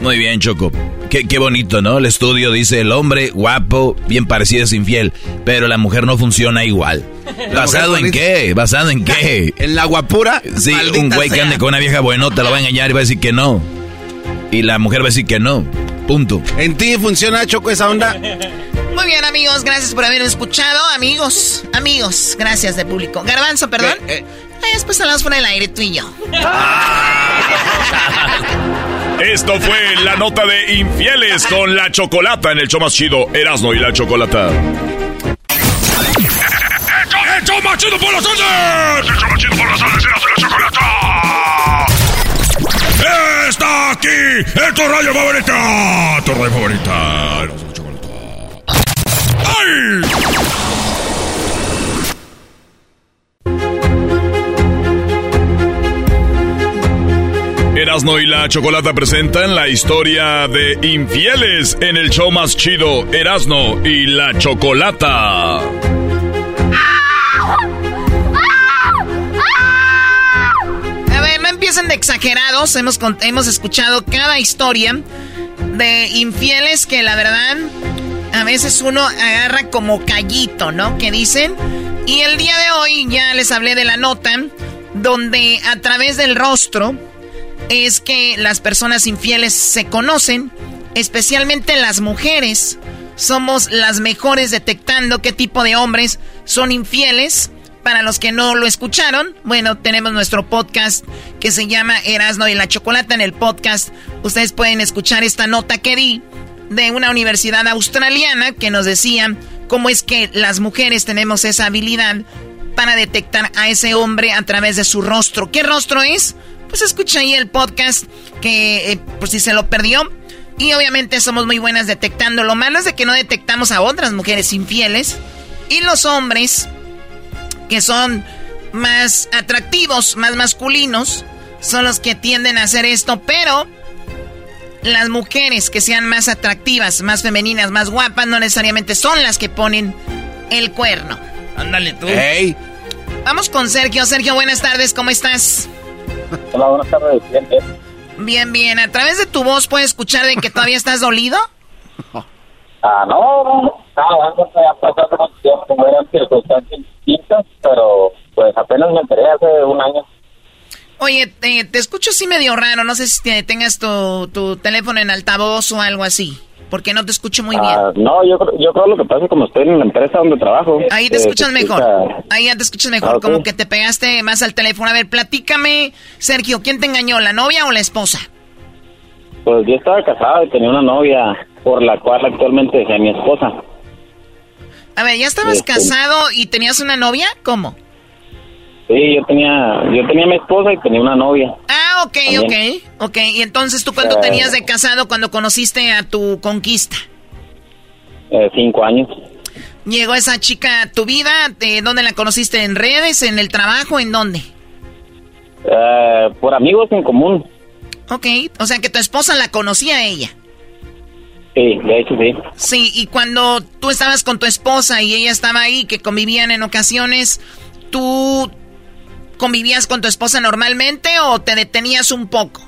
Speaker 9: Muy bien, Choco. Qué, bonito, ¿no? El estudio dice el hombre guapo, bien parecido es infiel, pero la mujer no funciona igual. [laughs] ¿Basado en qué? ¿Basado en qué? [laughs]
Speaker 3: ¿En la guapura?
Speaker 9: Sí, un güey que ande con una vieja buenota lo va a engañar y va a decir que no. Y la mujer va a decir que no. Punto.
Speaker 3: ¿En ti funciona, Choco, esa onda?
Speaker 15: Muy bien, amigos, gracias por haber escuchado. Amigos, amigos, gracias de público. Garbanzo, perdón. Eh, después hablamos fuera del aire tú y yo. [laughs]
Speaker 4: Esto fue la nota de infieles con la chocolata en el show más chido, Erasmo y la chocolata. ¡El show más chido por las tardes! ¡El show más chido por las tardes, Erasmo y la chocolata! ¡Está aquí! ¡Es tu radio favorita! ¡Tu radio favorita! Erasmo y la chocolata. ¡Ay! Erasno y la Chocolata presentan la historia de infieles en el show más chido, Erasno y la Chocolata. A
Speaker 15: ver, no empiecen de exagerados. Hemos, hemos escuchado cada historia de infieles que la verdad a veces uno agarra como callito, ¿no? Que dicen. Y el día de hoy ya les hablé de la nota donde a través del rostro es que las personas infieles se conocen, especialmente las mujeres. Somos las mejores detectando qué tipo de hombres son infieles. Para los que no lo escucharon, bueno, tenemos nuestro podcast que se llama Erasno y la Chocolata. En el podcast ustedes pueden escuchar esta nota que di de una universidad australiana que nos decía cómo es que las mujeres tenemos esa habilidad para detectar a ese hombre a través de su rostro. ¿Qué rostro es? Pues escucha ahí el podcast que eh, por si se lo perdió. Y obviamente somos muy buenas detectando. Lo malo es de que no detectamos a otras mujeres infieles. Y los hombres que son más atractivos, más masculinos, son los que tienden a hacer esto. Pero las mujeres que sean más atractivas, más femeninas, más guapas, no necesariamente son las que ponen el cuerno.
Speaker 2: Ándale tú.
Speaker 3: Hey.
Speaker 15: Vamos con Sergio. Sergio, buenas tardes, ¿cómo estás?
Speaker 25: Hola, buenas tardes. Bien, bien.
Speaker 15: Bien, bien. ¿A través de tu voz puedes escuchar de que todavía estás dolido?
Speaker 25: Ah, no, no, no, no, ha pasado mucho tiempo, eran circunstancias distintas, pero pues apenas me enteré hace un año.
Speaker 15: Oye, te, te escucho así medio raro. No sé si te- tengas tu, tu teléfono en altavoz o algo así. Porque no te escucho muy bien.
Speaker 25: Ah, no, yo, creo- yo creo lo que pasa es como estoy en la empresa donde trabajo.
Speaker 15: Ahí te
Speaker 25: eh,
Speaker 15: escuchas mejor.
Speaker 25: escucha-
Speaker 15: Ahí ya te escuchas mejor.
Speaker 25: Ah.
Speaker 15: Como que te pegaste más al teléfono. A ver, platícame, Sergio, ¿quién te engañó, la novia o la esposa?
Speaker 25: Pues yo estaba casado y tenía una novia por la cual actualmente dejé a mi esposa.
Speaker 15: A ver, ¿ya estabas
Speaker 25: Este.
Speaker 15: casado y tenías una novia? ¿Cómo?
Speaker 25: Sí, yo tenía, yo tenía mi esposa y tenía una novia.
Speaker 15: Ah, ok,
Speaker 25: También.
Speaker 15: ok. Ok, y entonces tú cuánto
Speaker 25: Eh.
Speaker 15: tenías de casado cuando conociste a tu conquista?
Speaker 25: Eh, cinco años.
Speaker 15: ¿Llegó esa chica a tu vida? ¿De ¿Dónde la conociste? ¿En redes? ¿En el trabajo? ¿En dónde?
Speaker 25: Eh, por amigos en común.
Speaker 15: Ok, o sea que tu esposa la conocía a ella.
Speaker 25: Sí, de hecho sí.
Speaker 15: Sí, y cuando tú estabas con tu esposa y ella estaba ahí, que convivían en ocasiones, ¿tú convivías con tu esposa normalmente o te detenías un poco?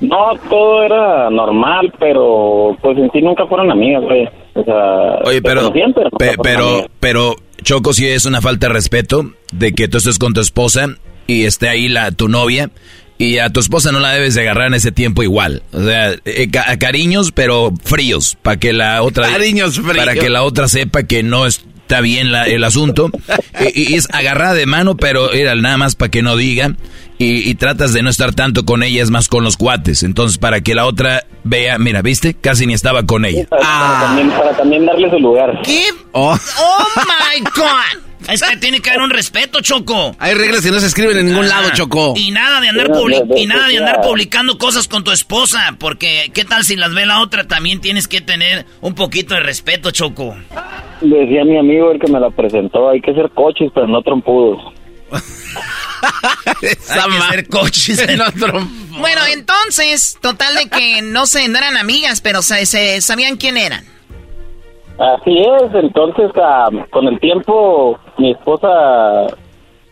Speaker 25: No, todo era normal, pero pues en sí nunca fueron amigas, güey. O sea,
Speaker 9: Oye, pero,
Speaker 25: conocían, pero
Speaker 9: pe- pero, Choco, si es una falta de respeto de que tú estés con tu esposa y esté ahí la, tu novia y a tu esposa no la debes de agarrar en ese tiempo igual. O sea, eh, ca- a cariños, pero fríos, para que la otra...
Speaker 3: Cariños fríos.
Speaker 9: Para que la otra sepa que no está bien la- el asunto. [laughs] y, y es agarrada de mano, pero era nada más para que no diga. Y, y tratas de no estar tanto con ella, es más con los cuates. Entonces, para que la otra vea, mira, ¿viste? Casi ni estaba con ella.
Speaker 25: Para, para también, para también darle su lugar.
Speaker 15: ¿Qué?
Speaker 9: Oh.
Speaker 15: ¡Oh, my God!
Speaker 2: Es que tiene que haber un respeto, Choco.
Speaker 3: Hay reglas que no se escriben en ningún lado, Choco.
Speaker 2: Y nada de andar y nada de andar publicando cosas con tu esposa, porque qué tal si las ve la otra, también tienes que tener un poquito de respeto, Choco.
Speaker 25: Decía mi amigo el que me la presentó, hay que ser coches, pero no trompudos. [laughs]
Speaker 2: Hay que ser coches. [laughs]
Speaker 15: Bueno, entonces, total de que no sé, no eran amigas, pero se, se- sabían quién eran.
Speaker 25: Así es, entonces ah, con el tiempo mi esposa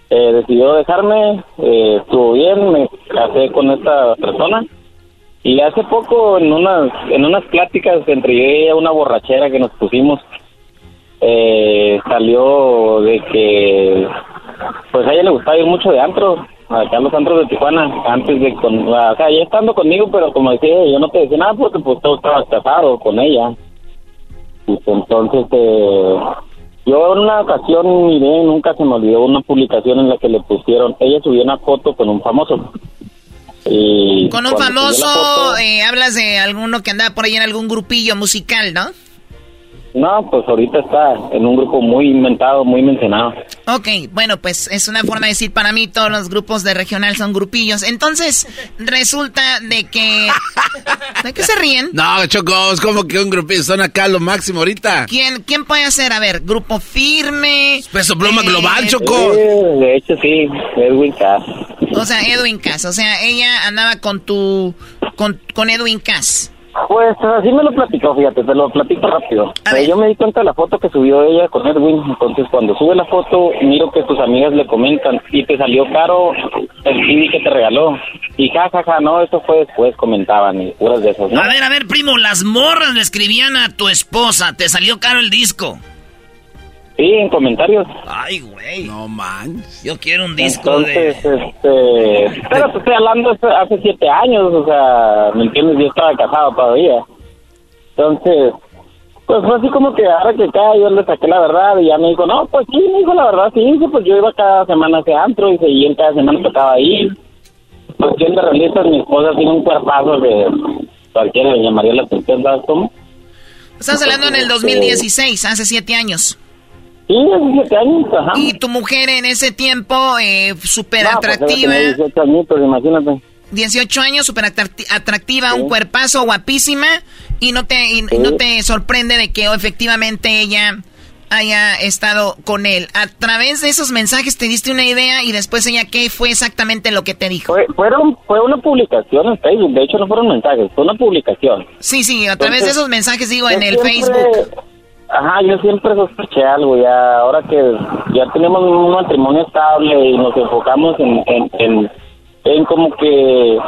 Speaker 25: eh, decidió dejarme, eh, estuvo bien, me casé con esta persona y hace poco en unas en unas pláticas entre ella, una borrachera que nos pusimos, eh, salió de que pues a ella le gustaba ir mucho de antro, acá a los antros de Tijuana, antes de con, o sea, ya estando conmigo, pero como decía, yo no te decía nada porque pues tú estabas casado con ella. Pues, entonces, eh, yo en una ocasión miré, nunca se me olvidó una publicación en la que le pusieron, ella subió una foto con un famoso. Y
Speaker 15: Con un famoso,
Speaker 25: foto-
Speaker 15: eh, hablas de alguno que andaba por ahí en algún grupillo musical, ¿no?
Speaker 25: No, pues ahorita está en un grupo muy inventado, muy mencionado.
Speaker 15: Ok, bueno, pues es una forma de decir para mí todos los grupos de regional son grupillos. Entonces, resulta de que... ¿De qué se ríen?
Speaker 3: No, Choco, es como que un grupillo son acá lo máximo ahorita.
Speaker 15: ¿Quién, ¿Quién puede ser? A ver, grupo firme.
Speaker 3: Peso pluma
Speaker 15: eh,
Speaker 3: global, Choco.
Speaker 25: Sí, de hecho sí, Edwin Cass.
Speaker 15: O sea, Edwin Cass. O sea, ella andaba con tu... Con, con Edwin Cass.
Speaker 25: Pues así me lo platicó, fíjate, te lo platico rápido. Eh, yo me di cuenta de la foto que subió ella con Edwin, entonces cuando sube la foto miro que tus amigas le comentan y te salió caro el CD que te regaló. Y ja, ja, ja, no, eso fue después, comentaban y puras de esas, ¿no?
Speaker 2: A ver, a ver, primo, las morras le escribían a tu esposa, te salió caro el disco.
Speaker 25: Sí, en comentarios.
Speaker 2: Ay, güey.
Speaker 3: No man.
Speaker 2: Yo quiero un disco de...
Speaker 25: Entonces, este, pero te estoy hablando hace, hace siete años, o sea, ¿me entiendes? Yo estaba casado todavía. Entonces, pues fue así como que ahora que acá yo le saqué la verdad y ya me dijo, no, pues sí, me dijo la verdad, sí, dice, pues yo iba cada semana a ese antro y seguía en cada semana tocaba ahí. Pues siendo realistas, mi esposa tiene un cuerpazo que cualquiera le llamaría la atención, ¿sabes cómo?
Speaker 15: Estás hablando en el 2016, hace siete años.
Speaker 25: Sí, hace siete años, ajá.
Speaker 15: Y tu mujer en ese tiempo, eh, súper
Speaker 25: No,
Speaker 15: atractiva.
Speaker 25: ella tenía 18 añitos, imagínate.
Speaker 15: 18 años, súper atracti- atractiva, un cuerpazo, guapísima, y no te y, no te sorprende de que oh, efectivamente ella haya estado con él. A través de esos mensajes te diste una idea y después ella, ¿qué fue exactamente lo que te dijo?
Speaker 25: Fue, fueron, fue una publicación en Facebook, de hecho no fueron mensajes, fue una publicación.
Speaker 15: Sí, sí, a través de esos mensajes, digo, en el
Speaker 25: siempre-
Speaker 15: Facebook.
Speaker 25: Ajá, yo siempre sospeché algo, ya ahora que ya tenemos un matrimonio estable y nos enfocamos en, en, en, como que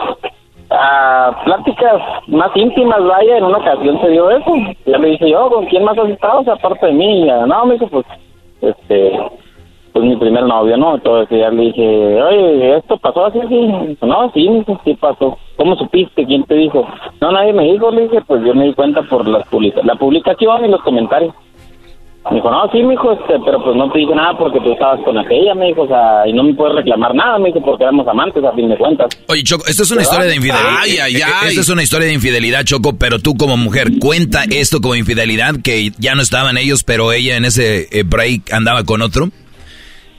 Speaker 25: a pláticas más íntimas, vaya, en una ocasión se dio eso. Ya le dije yo, ¿con quién más has estado? O sea, aparte de mí, ya, no, me dijo, pues, este, pues mi primer novio, ¿no? Entonces ya le dije, oye, ¿esto pasó así? así? No, sí, me dijo, sí pasó. ¿Cómo supiste? ¿Quién te dijo? No, nadie me dijo, le dije, pues yo me di cuenta por las publica la publicación y los comentarios. Me dijo, no, sí, me dijo, este, pero pues no te dije nada porque tú estabas con aquella, me dijo, o sea, y no me puedes reclamar nada, me dijo, porque éramos amantes a fin de cuentas.
Speaker 9: Oye, Choco, esto es una
Speaker 25: ¿Verdad?
Speaker 9: historia de infidelidad.
Speaker 25: Ay, ay, ay.
Speaker 9: Esto es una historia de infidelidad, Choco, pero tú como mujer, cuenta esto como infidelidad, que ya no estaban ellos, pero ella en ese eh, break andaba con otro.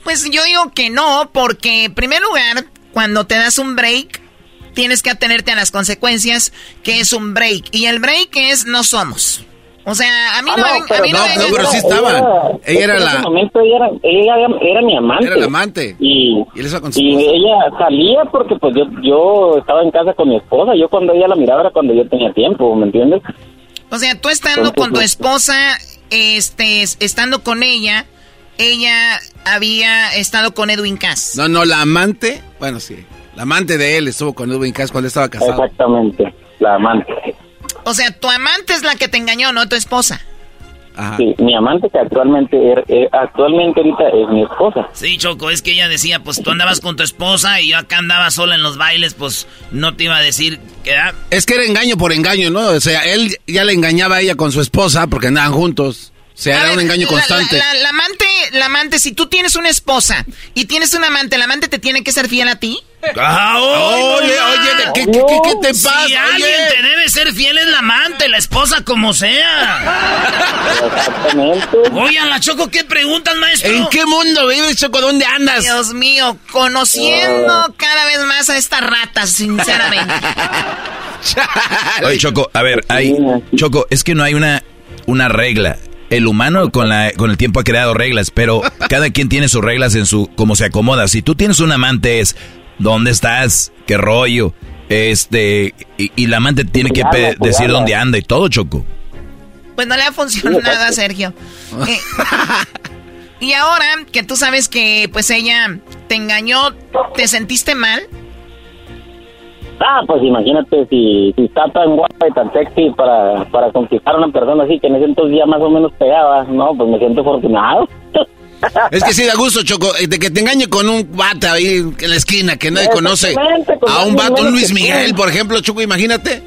Speaker 15: Pues yo digo que no, porque en primer lugar, cuando te das un break, tienes que atenerte a las consecuencias que es un break. Y el break es no somos. O sea, a mí
Speaker 25: Ah,
Speaker 15: no,
Speaker 25: no,
Speaker 15: me- a mí no,
Speaker 25: no, pero sí estaban. Ella era
Speaker 3: En
Speaker 25: la...
Speaker 3: ese
Speaker 25: momento ella era, ella era, era mi amante.
Speaker 3: Era la amante.
Speaker 25: Y,
Speaker 3: Y él
Speaker 25: y ella salía porque pues yo, yo estaba en casa con mi esposa. Yo cuando ella la miraba era cuando yo tenía tiempo, ¿me entiendes?
Speaker 15: O sea, tú estando con tu esposa, este, estando con ella, ella había estado con Edwin Cass.
Speaker 3: No, no, la amante, bueno, sí. La amante de él estuvo con Edwin Cass cuando estaba casado.
Speaker 25: Exactamente, la amante.
Speaker 15: O sea, tu amante es la que te engañó, no tu esposa.
Speaker 25: Sí, mi amante que actualmente, er- eh, actualmente ahorita es mi esposa.
Speaker 2: Sí, Choco, es que ella decía, pues tú andabas con tu esposa y yo acá andaba sola en los bailes, pues no te iba a decir que... ah,
Speaker 3: Es que era engaño por engaño, ¿no? O sea, él ya le engañaba a ella con su esposa porque andaban juntos. Sea, era un engaño constante.
Speaker 15: La, la- la amante, la amante, si tú tienes una esposa y tienes un amante, ¿la amante te tiene que ser fiel a ti?
Speaker 2: Ah,
Speaker 3: Oye, oye, ¿qué, qué, qué- qué te pasa?
Speaker 2: Si
Speaker 3: Oye.
Speaker 2: alguien te debe ser fiel es la amante, la esposa, como sea. Oigan, la Choco, ¿qué preguntas, maestro?
Speaker 3: ¿En qué mundo vives, Choco? ¿Dónde andas?
Speaker 15: Dios mío, conociendo cada vez más a estas ratas, sinceramente. [laughs]
Speaker 9: Oye, Choco, a ver, hay, Choco, es que no hay una, una regla. El humano con, la, con el tiempo ha creado reglas, pero [laughs] cada quien tiene sus reglas en su, como se acomoda. Si tú tienes un amante es, ¿dónde estás? ¿Qué rollo? Este, y, y la amante tiene que pe- decir dónde anda y todo, Choco.
Speaker 15: Pues no le ha funcionado nada, Sergio. Eh, y ahora que tú sabes que pues ella te engañó, ¿te sentiste mal?
Speaker 25: Ah, pues imagínate si, si está tan guapa y tan sexy para, para conquistar a una persona así que en ese entonces ya más o menos pegaba, no, pues me siento afortunado. [laughs]
Speaker 3: Es que sí da gusto, Choco, eh, de que te engañe con un vato ahí en la esquina que nadie conoce. A un vato, un Luis. Miguel, por ejemplo, Choco, imagínate.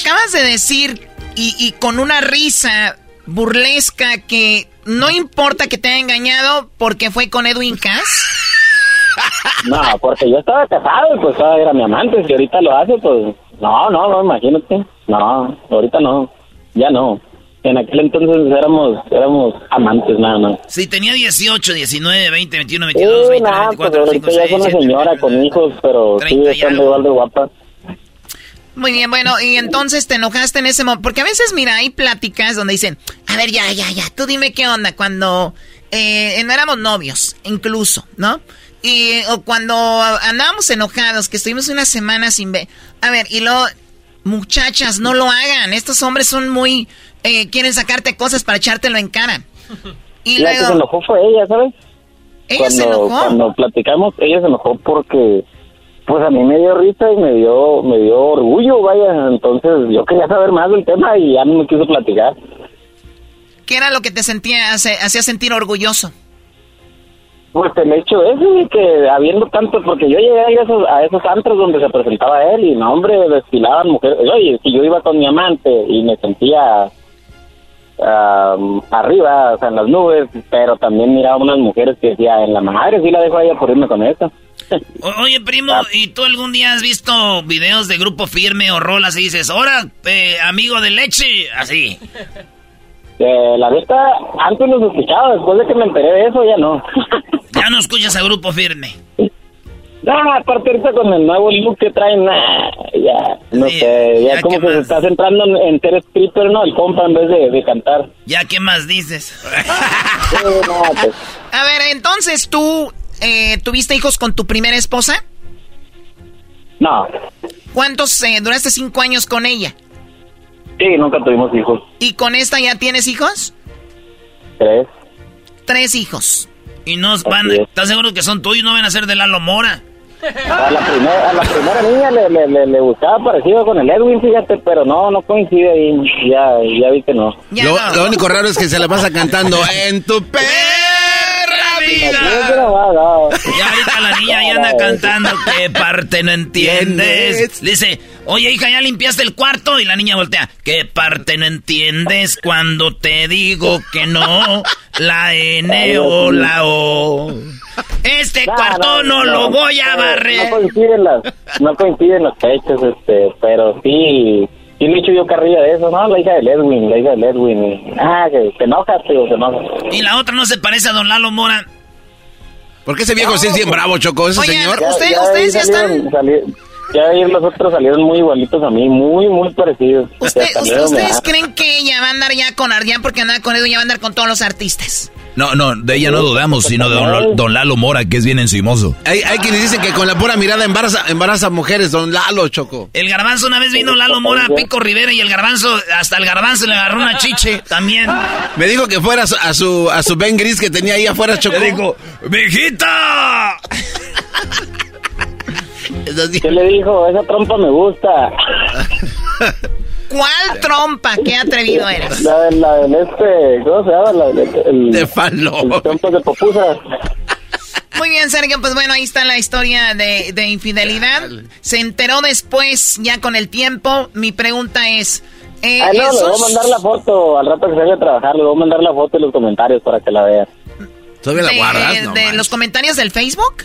Speaker 15: Acabas de decir, y, y con una risa burlesca, que no importa que te haya engañado porque fue con Edwin Cass. [laughs]
Speaker 25: No, porque yo estaba casado y pues era mi amante, si ahorita lo hace, pues no, no, no, imagínate. No, ahorita no, ya no. En aquel entonces éramos éramos amantes nada más.
Speaker 2: Si tenía 18, 19, 20, 21, 22,
Speaker 25: Sí,
Speaker 2: 23,
Speaker 25: nada, pues
Speaker 2: 24,
Speaker 25: ahorita
Speaker 2: 25,
Speaker 25: ya es
Speaker 2: 26,
Speaker 25: una señora con hijos, pero sigue
Speaker 2: 30 y
Speaker 25: estando igual de guapa.
Speaker 15: Muy bien, bueno, y entonces te enojaste en ese momento. Porque a veces, mira, hay pláticas donde dicen, a ver, ya, ya, ya, tú dime qué onda cuando eh, no éramos novios, incluso, ¿no? Y, o cuando andábamos enojados, que estuvimos una semana sin ver. A ver, y luego, muchachas, no lo hagan. Estos hombres son muy, eh, quieren sacarte cosas para echártelo en cara. Y
Speaker 25: La que se
Speaker 15: luego,
Speaker 25: enojó fue ella, ¿sabes?
Speaker 15: ¿ella
Speaker 25: cuando,
Speaker 15: se enojó?
Speaker 25: Cuando platicamos, ella se enojó porque, pues a mí me dio risa y me dio, me dio orgullo, vaya. Entonces yo quería saber más del tema y ya no me quiso platicar.
Speaker 15: ¿qué era lo que te sentía, hacía sentir orgulloso?
Speaker 25: Pues el hecho ese de que habiendo tanto, porque yo llegué a esos, a esos antros donde se presentaba él y no, hombre, desfilaban mujeres. Oye, si yo iba con mi amante y me sentía am, arriba, o sea, en las nubes, pero también miraba unas mujeres que decía, en la madre, sí la dejo a por irme con esta. [laughs]
Speaker 2: Oye, primo, ¿y tú algún día has visto videos de grupo firme o rolas y dices, ahora, eh, amigo de leche? Así.
Speaker 25: Eh, la neta, antes los escuchaba, después de que me enteré de eso, ya no. [laughs]
Speaker 2: Ya no escuchas a Grupo Firme.
Speaker 25: No, aparte ahorita con el nuevo look que traen, nah, ya, no sé, ya,
Speaker 2: ya,
Speaker 25: como
Speaker 2: ¿qué
Speaker 25: que se
Speaker 2: más?
Speaker 25: está centrando en, en ser stripper, ¿no? El compa en vez de, de cantar.
Speaker 2: ¿Ya qué más dices? [laughs]
Speaker 25: Sí, no, pues,
Speaker 15: A ver, entonces tú eh, tuviste hijos con tu primera esposa.
Speaker 25: no,
Speaker 15: ¿Cuántos eh, duraste cinco años con ella?
Speaker 25: Sí, nunca tuvimos hijos,
Speaker 15: ¿Y con esta ya tienes hijos?
Speaker 25: tres.
Speaker 15: Tres hijos.
Speaker 2: Y no van. ¿estás seguro que son tuyos? No van a ser de Lalo Mora.
Speaker 25: A la primera, a la primera niña le, le, le, le gustaba parecido con el Edwin, fíjate, pero no, no coincide ahí, ya, ya vi que no.
Speaker 3: Lo, lo único raro es que se la pasa cantando en tu perra [laughs] vida.
Speaker 2: Y ahorita la niña ya anda [laughs] cantando ¿Qué parte no entiendes? Le dice, oye hija, ¿ya limpiaste el cuarto? Y la niña voltea, ¿qué parte no entiendes cuando te digo que no? La N o la O. Este cuarto no, lo voy a barrer.
Speaker 25: No coinciden las, no coinciden las fechas, este, pero sí, sí le echo yo carrilla de eso, ¿no? La hija del Edwin, la hija del Edwin. y- ah, que te enojas, tío, te enojas.
Speaker 2: Y la otra no se parece a don Lalo Mora.
Speaker 3: Porque ese viejo sí es bien bravo, Choco, ese señor.
Speaker 15: usted-
Speaker 25: ya
Speaker 15: ustedes ya están-
Speaker 25: salieron- ya ahí los otros salieron muy igualitos a mí, muy, muy parecidos.
Speaker 15: Usted- usted- ¿Ustedes creen que ella va a andar ya con Ardian porque anda con Edwin ya va a andar con todos los artistas?
Speaker 9: No, no, de ella no dudamos, sino de don, don Lalo Mora, que es bien encimoso.
Speaker 3: Hay, hay quienes dicen que con la pura mirada embaraza, embaraza mujeres, don Lalo, Choco.
Speaker 2: El garbanzo una vez vino Lalo Mora a Pico Rivera y el garbanzo, hasta el garbanzo le agarró una chiche también.
Speaker 3: Me dijo que fuera a su, a su, a su Ben Gris que tenía ahí afuera, Choco.
Speaker 2: Le dijo, ¡Mijita!
Speaker 25: ¿Qué le dijo? Esa trompa me gusta. [laughs]
Speaker 15: ¿Cuál [laughs] trompa? ¿Qué atrevido eres?
Speaker 25: La del, la del este, ¿cómo se llama? La del, el,
Speaker 3: de falo.
Speaker 25: El trompa de popusa.
Speaker 15: Muy bien, Sergio, pues bueno, ahí está la historia de, de infidelidad. Se enteró después, ya con el tiempo. Mi pregunta es... Eh,
Speaker 25: Ah, no, le voy a mandar la foto al rato que se vaya a trabajar. Le voy a mandar la foto y los comentarios para que la vea.
Speaker 3: ¿Todavía
Speaker 15: de, de los comentarios del Facebook?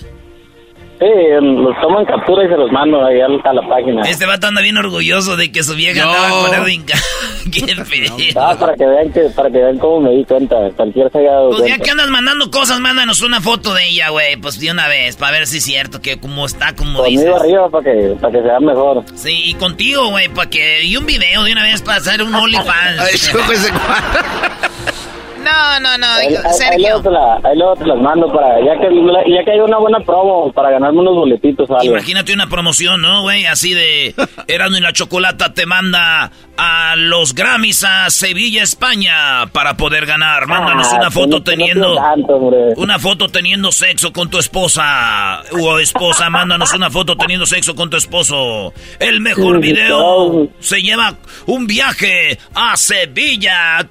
Speaker 25: Sí, los tomo en captura y se los mando ahí a la página.
Speaker 2: Este vato anda bien orgulloso de que su vieja andaba con Edwin. [laughs] ¡Qué feo!
Speaker 25: Ah, para que vean que, para que vean cómo me di cuenta. Cualquier se haya dado
Speaker 2: Pues ya
Speaker 25: cuenta.
Speaker 2: que andas mandando cosas, mándanos una foto de ella, güey. Pues de una vez, para ver si es cierto que como está, como dices.
Speaker 25: Conmigo arriba para que, para que se vea mejor.
Speaker 2: Sí, y contigo, güey, para que... Y un video de una vez para hacer un OnlyFans. [laughs]
Speaker 15: No, no, no,
Speaker 25: Ahí,
Speaker 15: Sergio.
Speaker 25: luego te la- ahí luego te las mando para, ya que, ya que hay una buena promo para ganarme unos boletitos algo.
Speaker 2: Imagínate una promoción, ¿no, güey? Así de Erasmo y la Chocolata te manda a los Grammys a Sevilla, España, para poder ganar. Mándanos
Speaker 25: Ah,
Speaker 2: una foto
Speaker 25: no- no
Speaker 2: teniendo...
Speaker 25: pido tanto.
Speaker 2: Una foto teniendo sexo con tu esposa o esposa, mándanos una foto teniendo sexo con tu esposo. El mejor video se lleva un viaje a Sevilla.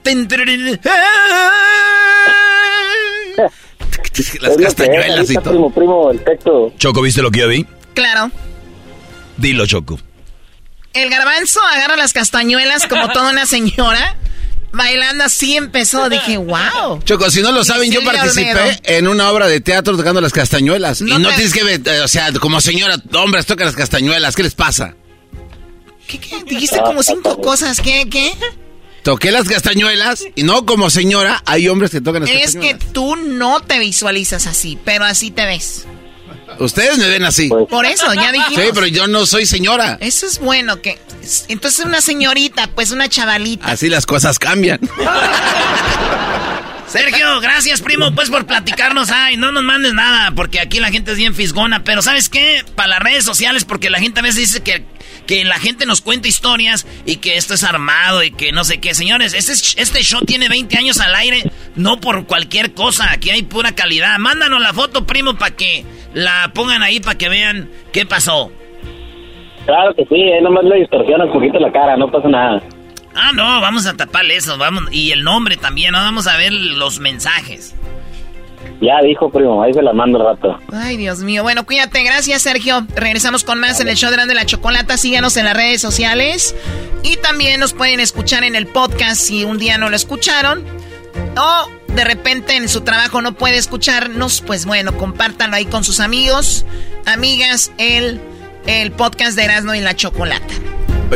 Speaker 3: Las castañuelas y todo.
Speaker 25: Primo, primo, el texto.
Speaker 9: Choco, ¿viste lo que yo vi?
Speaker 15: Claro.
Speaker 9: Dilo, Choco.
Speaker 15: El garbanzo agarra las castañuelas como toda una señora. Bailando así empezó. Dije, wow.
Speaker 3: Choco, si no lo saben, yo participé
Speaker 15: Olmedo.
Speaker 3: en una obra de teatro tocando las castañuelas.
Speaker 15: No
Speaker 3: y no
Speaker 15: te-
Speaker 3: tienes que ver, eh, o sea, como señora, hombres tocan las castañuelas, ¿qué les pasa?
Speaker 15: ¿Qué, qué? Dijiste como cinco cosas. ¿Qué, qué?
Speaker 3: Toqué las castañuelas y no como señora, hay hombres que tocan las
Speaker 15: Es que
Speaker 3: castañuelas.
Speaker 15: tú no te visualizas así, pero así te ves.
Speaker 3: Ustedes me ven así.
Speaker 15: Por eso, ya dijimos.
Speaker 3: Sí, pero yo no soy señora.
Speaker 15: Eso es bueno que... Entonces una señorita, pues una chavalita.
Speaker 3: Así las cosas cambian. [laughs]
Speaker 2: Sergio, gracias, primo, pues por platicarnos. Ay, no nos mandes nada, porque aquí la gente es bien fisgona. Pero ¿sabes qué? Para las redes sociales, porque la gente a veces dice que, que la gente nos cuenta historias y que esto es armado y que no sé qué. Señores, este, es- este show tiene 20 años al aire, no por cualquier cosa. Aquí hay pura calidad. Mándanos la foto, primo, para que la pongan ahí, para que vean qué pasó.
Speaker 25: Claro que sí, ahí nomás le distorsiona un poquito la cara, no pasa nada.
Speaker 2: Ah, no, vamos a taparle eso, vamos. Y el nombre también, ¿no? Vamos a ver los mensajes.
Speaker 25: Ya dijo, primo, ahí se la mando al rato.
Speaker 15: Ay, Dios mío. Bueno, cuídate. Gracias, Sergio. Regresamos con más en el show de Grande la Chocolata. Síganos en las redes sociales. Y también nos pueden escuchar en el podcast si un día no lo escucharon. O de repente en su trabajo no puede escucharnos. Pues bueno, compártanlo ahí con sus amigos, amigas, el, el podcast de Erasmo y la Chocolata.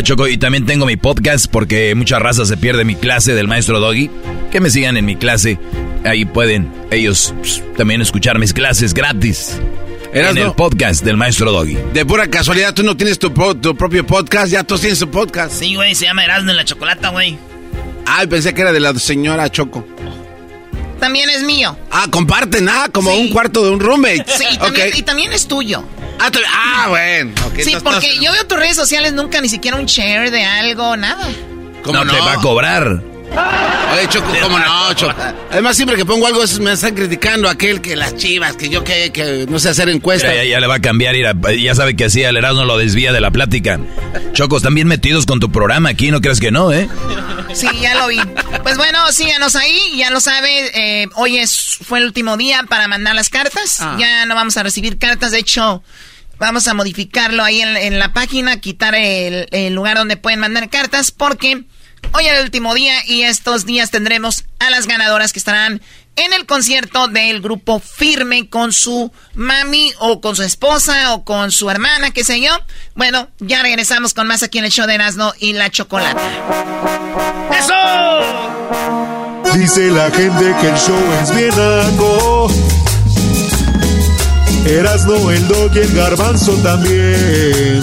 Speaker 9: Choco, y también tengo mi podcast porque mucha raza se pierde mi clase del maestro Doggy. Que me sigan en mi clase. Ahí pueden ellos pues, también escuchar mis clases gratis. en el podcast del maestro Doggy.
Speaker 3: De pura casualidad, tú no tienes tu, propio podcast, ya tú tienes tu podcast.
Speaker 26: Sí, güey, se llama Erasmo en la Chocolata, güey.
Speaker 3: Ay, pensé que era de la señora Choco.
Speaker 2: También es mío.
Speaker 3: Ah, comparten, ah, como
Speaker 2: Sí.
Speaker 3: un cuarto de un roommate.
Speaker 2: Sí, y también,
Speaker 3: Ok.
Speaker 2: y también es tuyo.
Speaker 3: Ah, tú- ah, bueno.
Speaker 2: sí,
Speaker 3: entonces
Speaker 2: porque
Speaker 3: no-
Speaker 2: yo veo tus redes sociales nunca ni siquiera un share de algo, nada.
Speaker 3: ¿Cómo
Speaker 9: no, te va a cobrar.
Speaker 3: Oye, Choco, ¿cómo no, Choco? Además, siempre que pongo algo, esos me están criticando aquel que las chivas, que yo que, que no sé hacer encuestas.
Speaker 9: Ya, ya- ya le va a cambiar, mira, ya sabe que así el Erasmo lo desvía de la plática. Chocos, están bien metidos con tu programa aquí, ¿no crees que no, eh?
Speaker 2: Sí, ya lo vi. Pues bueno, síganos ahí, ya lo sabe. eh, hoy es, fue el último día para mandar las cartas.
Speaker 3: Ah.
Speaker 2: Ya no vamos a recibir cartas, de hecho, vamos a modificarlo ahí en, en la página, quitar el, el lugar donde pueden mandar cartas, porque hoy era el último día y estos días tendremos a las ganadoras que estarán en el concierto del grupo Firme con su mami o con su esposa o con su hermana, qué sé yo. Bueno, ya regresamos con más aquí en el show de Erasmo y la Chocolata. ¡Eso!
Speaker 1: Dice la gente que el show es bien algo. Erasno, el dog y el garbanzo también.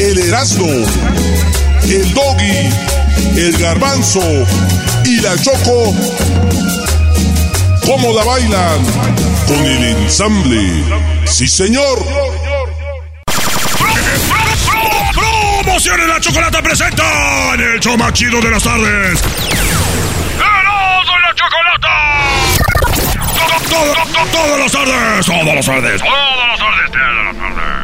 Speaker 27: El Erasmo, el Doggy, el Garbanzo y la Choco, ¿cómo la bailan? Con el ensamble. Sí, señor.
Speaker 4: Promociones la chocolata presenta en el show chido de las tardes. ¡Erasmo y la chocolata! Todas las tardes, todas las tardes, todas las tardes, todas las tardes.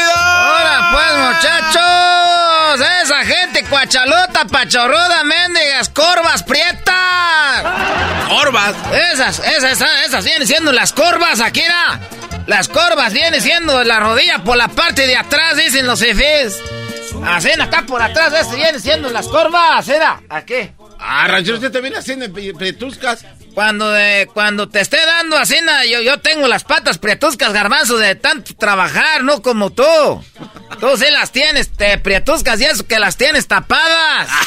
Speaker 2: Gente cuachalota, pachorruda, mendigas, corvas prietas!
Speaker 3: ¡Corvas!
Speaker 2: Esas, esas, esas, esas vienen siendo las corvas, Akira. Las corvas vienen siendo la rodilla por la parte de atrás, dicen los fifís. Así, acá por atrás, esas vienen siendo las corvas, era. ¿A qué?
Speaker 3: Ah, ranchero, usted también haciendo pretuscas.
Speaker 2: Cuando, de, cuando te esté dando así, yo, yo tengo las patas prietuscas, garbanzo, de tanto trabajar, no como tú. Tú sí las tienes, te prietuscas y eso que las tienes tapadas. [laughs]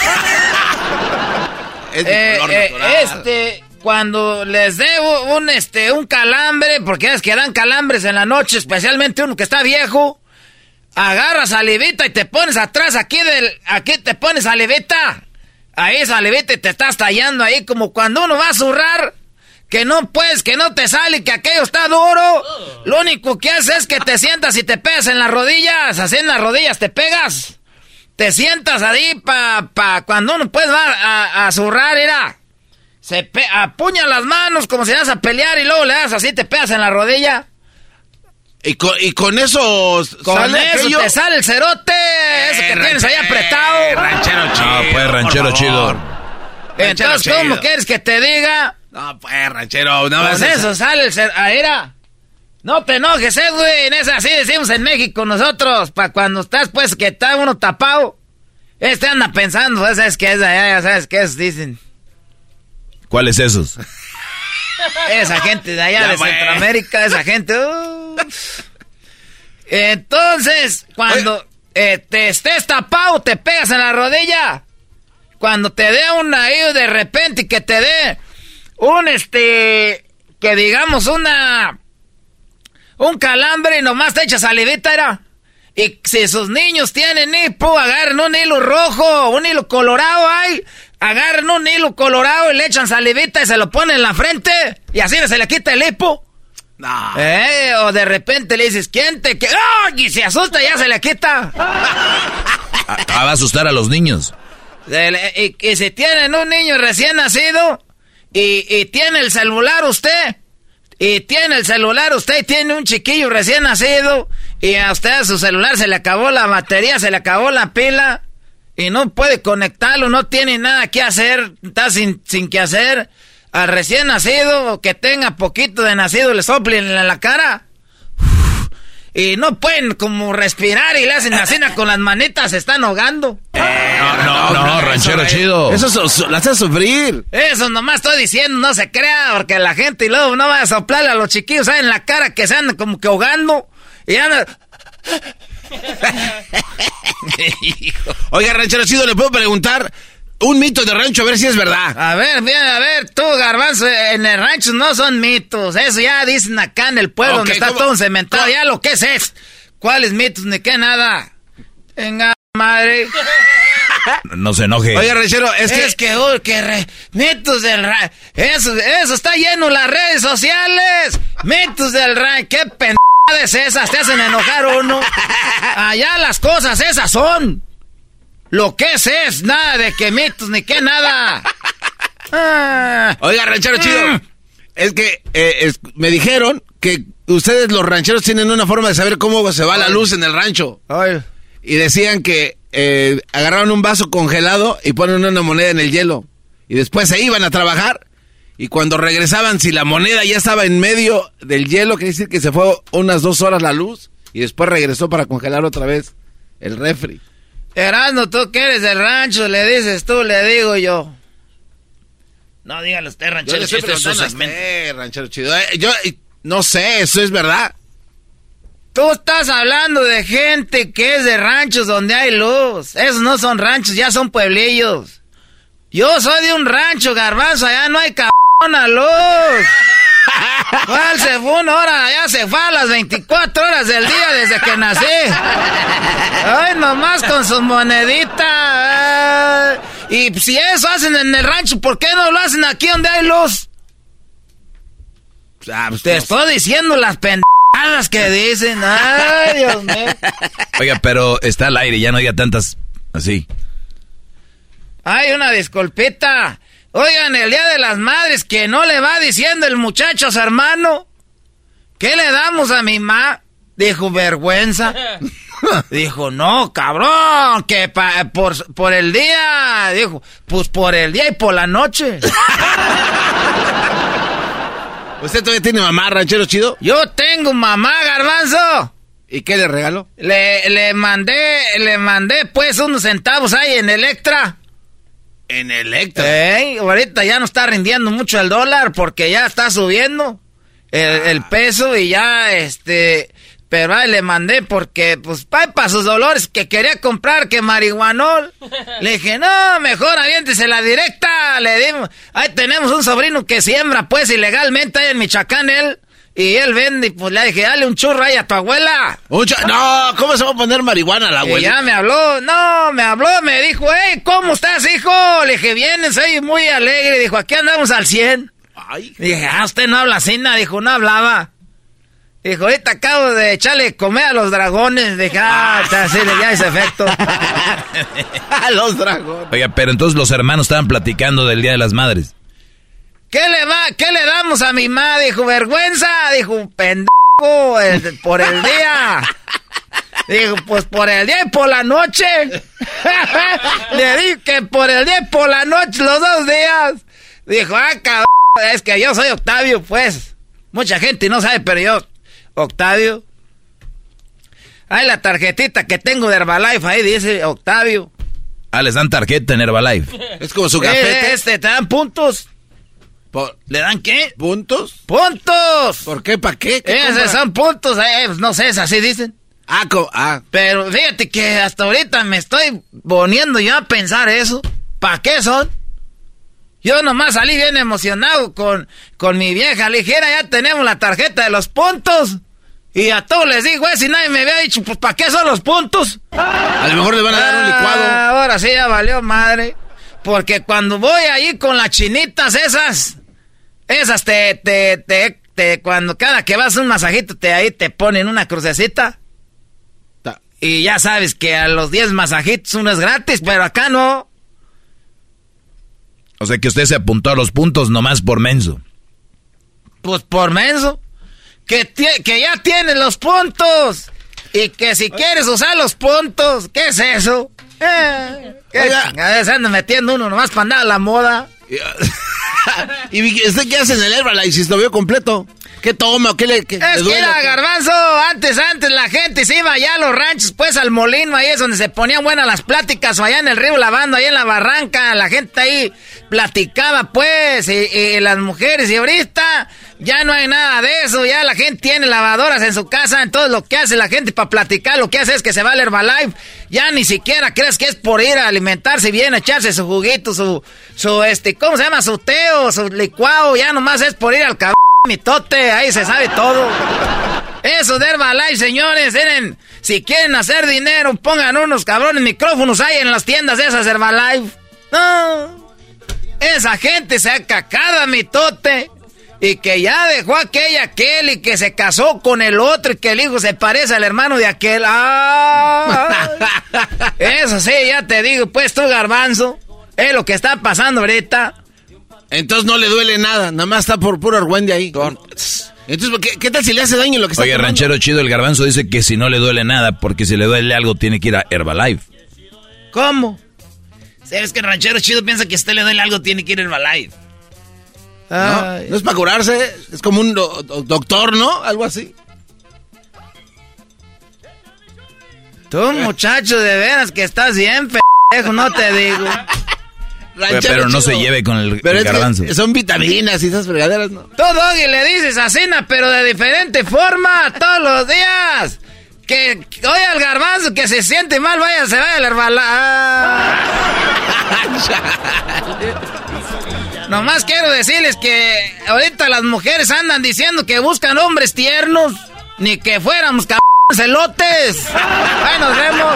Speaker 3: Es
Speaker 2: Eh,
Speaker 3: color
Speaker 2: eh, este, cuando les dé un, este, un calambre, porque es que dan calambres en la noche, especialmente uno que está viejo, agarras salivita y te pones atrás aquí del, aquí te pones salivita. Ahí salivita y te estás tallando ahí como cuando uno va a zurrar. Que no puedes, que no te sale, que aquello está duro. Lo único que haces es que te sientas y te pegas en las rodillas. Así en las rodillas te pegas. Te sientas ahí pa, pa cuando uno puede va a, a zurrar, era. Se pe- apuña las manos como si vas a pelear y luego le das así, te pegas en la rodilla.
Speaker 3: Y con, y con eso
Speaker 2: Con
Speaker 3: sale
Speaker 2: eso
Speaker 3: aquello?
Speaker 2: te sale el cerote, ese que
Speaker 3: Eh,
Speaker 2: tienes ahí apretado.
Speaker 3: ranchero chido,
Speaker 9: Ah, pues, ranchero chido.
Speaker 2: Entonces, ¿cómo quieres que te diga?
Speaker 3: No, pues, ranchero, no
Speaker 2: Con
Speaker 3: vas a-
Speaker 2: eso sale el cerote. Ahí era. No te enojes, eh, güey. En esa así decimos en México nosotros. Para cuando estás, pues, que está uno tapado. Este anda pensando, ya sabes qué es allá, ya sabes qué es, dicen.
Speaker 9: ¿Cuáles esos? [laughs]
Speaker 2: Esa gente de allá
Speaker 9: Ya,
Speaker 2: de. Centroamérica, esa gente. uh. Entonces, cuando eh, te estés tapado, te pegas en la rodilla. Cuando te dé un ahí de repente y que te dé un este. que digamos una... Un calambre y nomás te echas salivita, era. Y si sus niños tienen hipo, agarran un hilo rojo, un hilo colorado, ay, agarran un hilo colorado y le echan salivita y se lo ponen en la frente y así se le quita el hipo. Eh, o de repente le dices, ¿quién te que Y se asusta y ya se le quita. [laughs]
Speaker 9: Ah, va a asustar a los niños.
Speaker 2: Y, y si tienen un niño recién nacido y, y tiene el celular usted, y tiene el celular usted y tiene un chiquillo recién nacido y a usted a su celular se le acabó la batería, se le acabó la pila y no puede conectarlo, no tiene nada que hacer, está sin, sin que hacer. Al recién nacido, que tenga poquito de nacido, le soplen en la cara. Y no pueden como respirar y le hacen así con las manitas, se están ahogando.
Speaker 9: no, no, no, ranchero chido.
Speaker 3: Eso la hace sufrir.
Speaker 2: Eso nomás estoy diciendo, no se crea, porque la gente y luego no va a soplarle a los chiquillos en la cara que se andan como que ahogando. Y andan... [laughs]
Speaker 3: Oiga, ranchero chido, ¿le puedo preguntar un mito de rancho a ver si es verdad?
Speaker 2: A ver, bien, a ver, tú, garbanzo, en el rancho no son mitos. Eso ya dicen acá en el pueblo donde está todo cementado. Ya lo que es es. ¿Cuáles mitos? Ni qué nada. Venga, madre. [laughs]
Speaker 9: No se enoje.
Speaker 3: Oiga, ranchero, es que...
Speaker 2: Es que, uy, que re- mitos del rancho. Eso, eso está lleno en las redes sociales. Mitos del rancho. Qué pendejadas esas. Te hacen enojar uno. [laughs] Allá las cosas esas son. Lo que es es. Nada de que mitos ni que nada. [laughs] Ah.
Speaker 3: Oiga, ranchero
Speaker 2: Mm.
Speaker 3: chido. Es que eh, es- me dijeron que ustedes los rancheros tienen una forma de saber cómo se va la luz en el rancho. Y decían que eh, agarraron un vaso congelado y ponen una moneda en el hielo. Y después se iban a trabajar. Y cuando regresaban, si la moneda ya estaba en medio del hielo, quiere decir que se fue unas dos horas la luz. Y después regresó para congelar otra vez el refri.
Speaker 2: Erasmo, tú que eres del rancho, le dices tú, le digo yo. No, dígale usted,
Speaker 3: Yo
Speaker 2: ranchero, si
Speaker 3: estoy
Speaker 2: este
Speaker 3: usted, ranchero chido. Eh, yo eh, no sé, eso es verdad.
Speaker 2: Tú estás hablando de gente que es de ranchos donde hay luz. Esos no son ranchos, ya son pueblillos. Yo soy de un rancho, garbanzo, allá no hay cabrona luz. ¿Cuál se fue una hora? Ya se fue a las 24 horas del día desde que nací. Ay, nomás con sus moneditas. Y si eso hacen en el rancho, ¿por qué no lo hacen aquí donde hay luz? Te estoy diciendo las pendejadas que dicen. Ay, Dios mío.
Speaker 9: Oiga, pero está al aire, ya no haya tantas así.
Speaker 2: Ay, una disculpita. Oigan, el Día de las Madres, que no le va diciendo el muchacho a su hermano. ¿Qué le damos a mi ma? Dijo, vergüenza. [laughs] Dijo, no, cabrón, que pa- por, por el día. Dijo, pues por el día y por la noche. [laughs]
Speaker 3: ¿Usted todavía tiene mamá, ranchero chido?
Speaker 2: Yo tengo mamá, garbanzo.
Speaker 3: ¿Y qué le regaló?
Speaker 2: Le, le mandé, le mandé pues unos centavos ahí en Electra.
Speaker 3: En Electra.
Speaker 2: Ey, ahorita ya no está rindiendo mucho el dólar porque ya está subiendo el, el peso y ya este... Pero ahí le mandé porque, pues, para sus dolores que quería comprar que marihuanol. Le dije, no, mejor aviéntese la directa. Le dimos, ahí tenemos un sobrino que siembra, pues, ilegalmente ahí en Michoacán, él. Y él vende, y pues le dije, dale un churro ahí a tu abuela.
Speaker 3: No, ¿cómo se va a poner marihuana la
Speaker 2: Y
Speaker 3: abuela?
Speaker 2: ya me habló, no, me habló, me dijo, hey, ¿cómo estás, hijo? Le dije, bien, soy muy alegre. Dijo, aquí andamos al 100. Dije, ah, usted no habla así, nada. Dijo, no hablaba. Dijo, ahorita acabo de echarle comer a los dragones. Dije, ah, está así, ya ese efecto. [laughs]
Speaker 3: a los dragones.
Speaker 9: Oiga, pero entonces los hermanos estaban platicando del Día de las Madres.
Speaker 2: ¿Qué le va, qué le damos a mi mamá? Dijo, vergüenza. Dijo, pendejo, el- por el día. Dijo, pues por el día y por la noche. [laughs] Le dije que por el día y por la noche, los dos días. Dijo, ah, cabrón, es que yo soy Octavio, pues. Mucha gente no sabe, pero yo, Octavio. Ahí la tarjetita que tengo de Herbalife, ahí dice Octavio.
Speaker 9: Ah, les dan tarjeta en Herbalife.
Speaker 3: Es como su gafete.
Speaker 2: Este, te dan puntos.
Speaker 3: Por-
Speaker 2: ¿Le dan qué?
Speaker 3: ¿Puntos?
Speaker 2: ¡Puntos!
Speaker 3: ¿Por qué? ¿Para qué? ¿Qué
Speaker 2: Esos son puntos, eh, pues, no sé, es así dicen.
Speaker 3: Ah, ah.
Speaker 2: Pero fíjate que hasta ahorita me estoy poniendo yo a pensar eso. ¿Para qué son? Yo nomás salí bien emocionado con, con mi vieja ligera, ya tenemos la tarjeta de los puntos. Y a todos les digo, eh, si nadie me había dicho, pues ¿para qué son los puntos?
Speaker 3: A lo mejor le van a dar un licuado.
Speaker 2: Ah, ahora sí ya valió madre. Porque cuando voy ahí con las chinitas esas, esas te, te, te, te, cuando cada que vas a un masajito, te ahí te ponen una crucecita. Y ya sabes que a los 10 masajitos uno es gratis, pero acá no.
Speaker 9: O sea que usted se apuntó a los puntos nomás por menso.
Speaker 2: Pues por menso. Que, que ya tienen los puntos. Y que si quieres usar los puntos, ¿qué es eso? Eh, ¿Qué se anda metiendo uno nomás para andar a la moda? [laughs] [laughs]
Speaker 3: ¿Y usted qué hace en el Herbalife si lo veo completo? ¿Qué toma? ¿Qué le,
Speaker 2: es que era garbanzo, antes, antes la gente se iba allá a los ranchos, pues al molino, ahí es donde se ponían buenas las pláticas, o allá en el río lavando, ahí en la barranca, la gente ahí platicaba, pues, y, las mujeres, y ahorita ya no hay nada de eso, ya la gente tiene lavadoras en su casa, entonces lo que hace la gente para platicar, lo que hace es que se va al Herbalife, ya ni siquiera crees que es por ir a alimentarse bien, echarse su juguito, su, su, este, ¿cómo se llama? Su teo, su licuado, ya nomás es por ir al cabrón mitote, ahí se sabe todo. Eso de Herbalife, señores, tienen, si quieren hacer dinero, pongan unos cabrones micrófonos ahí en las tiendas esas Herbalife. No, esa gente se ha cacado mitote. Y que ya dejó aquella aquel y que se casó con el otro y que el hijo se parece al hermano de aquel. [laughs] ¡Ah! Eso sí, ya te digo, pues tú garbanzo, es lo que está pasando ahorita.
Speaker 3: Entonces no le duele nada, nada más está por puro argüende ahí. Entonces, ¿qué, ¿qué, tal si le hace daño lo que está
Speaker 9: Oye, ranchero chido, el garbanzo dice que si no le duele nada, porque si le duele algo tiene que ir a Herbalife.
Speaker 2: ¿Cómo? ¿Sabes que el ranchero chido piensa que si usted le duele algo tiene que ir a Herbalife?
Speaker 3: No, no es para curarse, es como un doctor, ¿no? Algo así.
Speaker 2: Tú, muchacho, de veras que estás bien, pendejo, no te digo. [laughs]
Speaker 9: pero no se lleve con el, garbanzo.
Speaker 3: son vitaminas y esas fregaderas, ¿no?
Speaker 2: Todo y le dices asina, pero de diferente forma, todos los días. Que oye al garbanzo que se siente mal, vaya, se vaya al herbala. [laughs] Nomás quiero decirles que ahorita las mujeres andan diciendo que buscan hombres tiernos, ni que fuéramos celotes. Ahí nos vemos.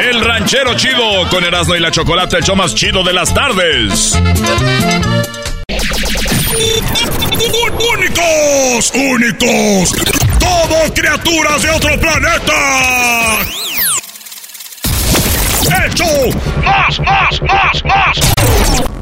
Speaker 4: El ranchero chido con Erasmo y la chocolate, el show más chido de las tardes. ¡Únicos! ¡Únicos! ¡Todos criaturas de otro planeta! ¡Hecho! ¡Más, más, más, más!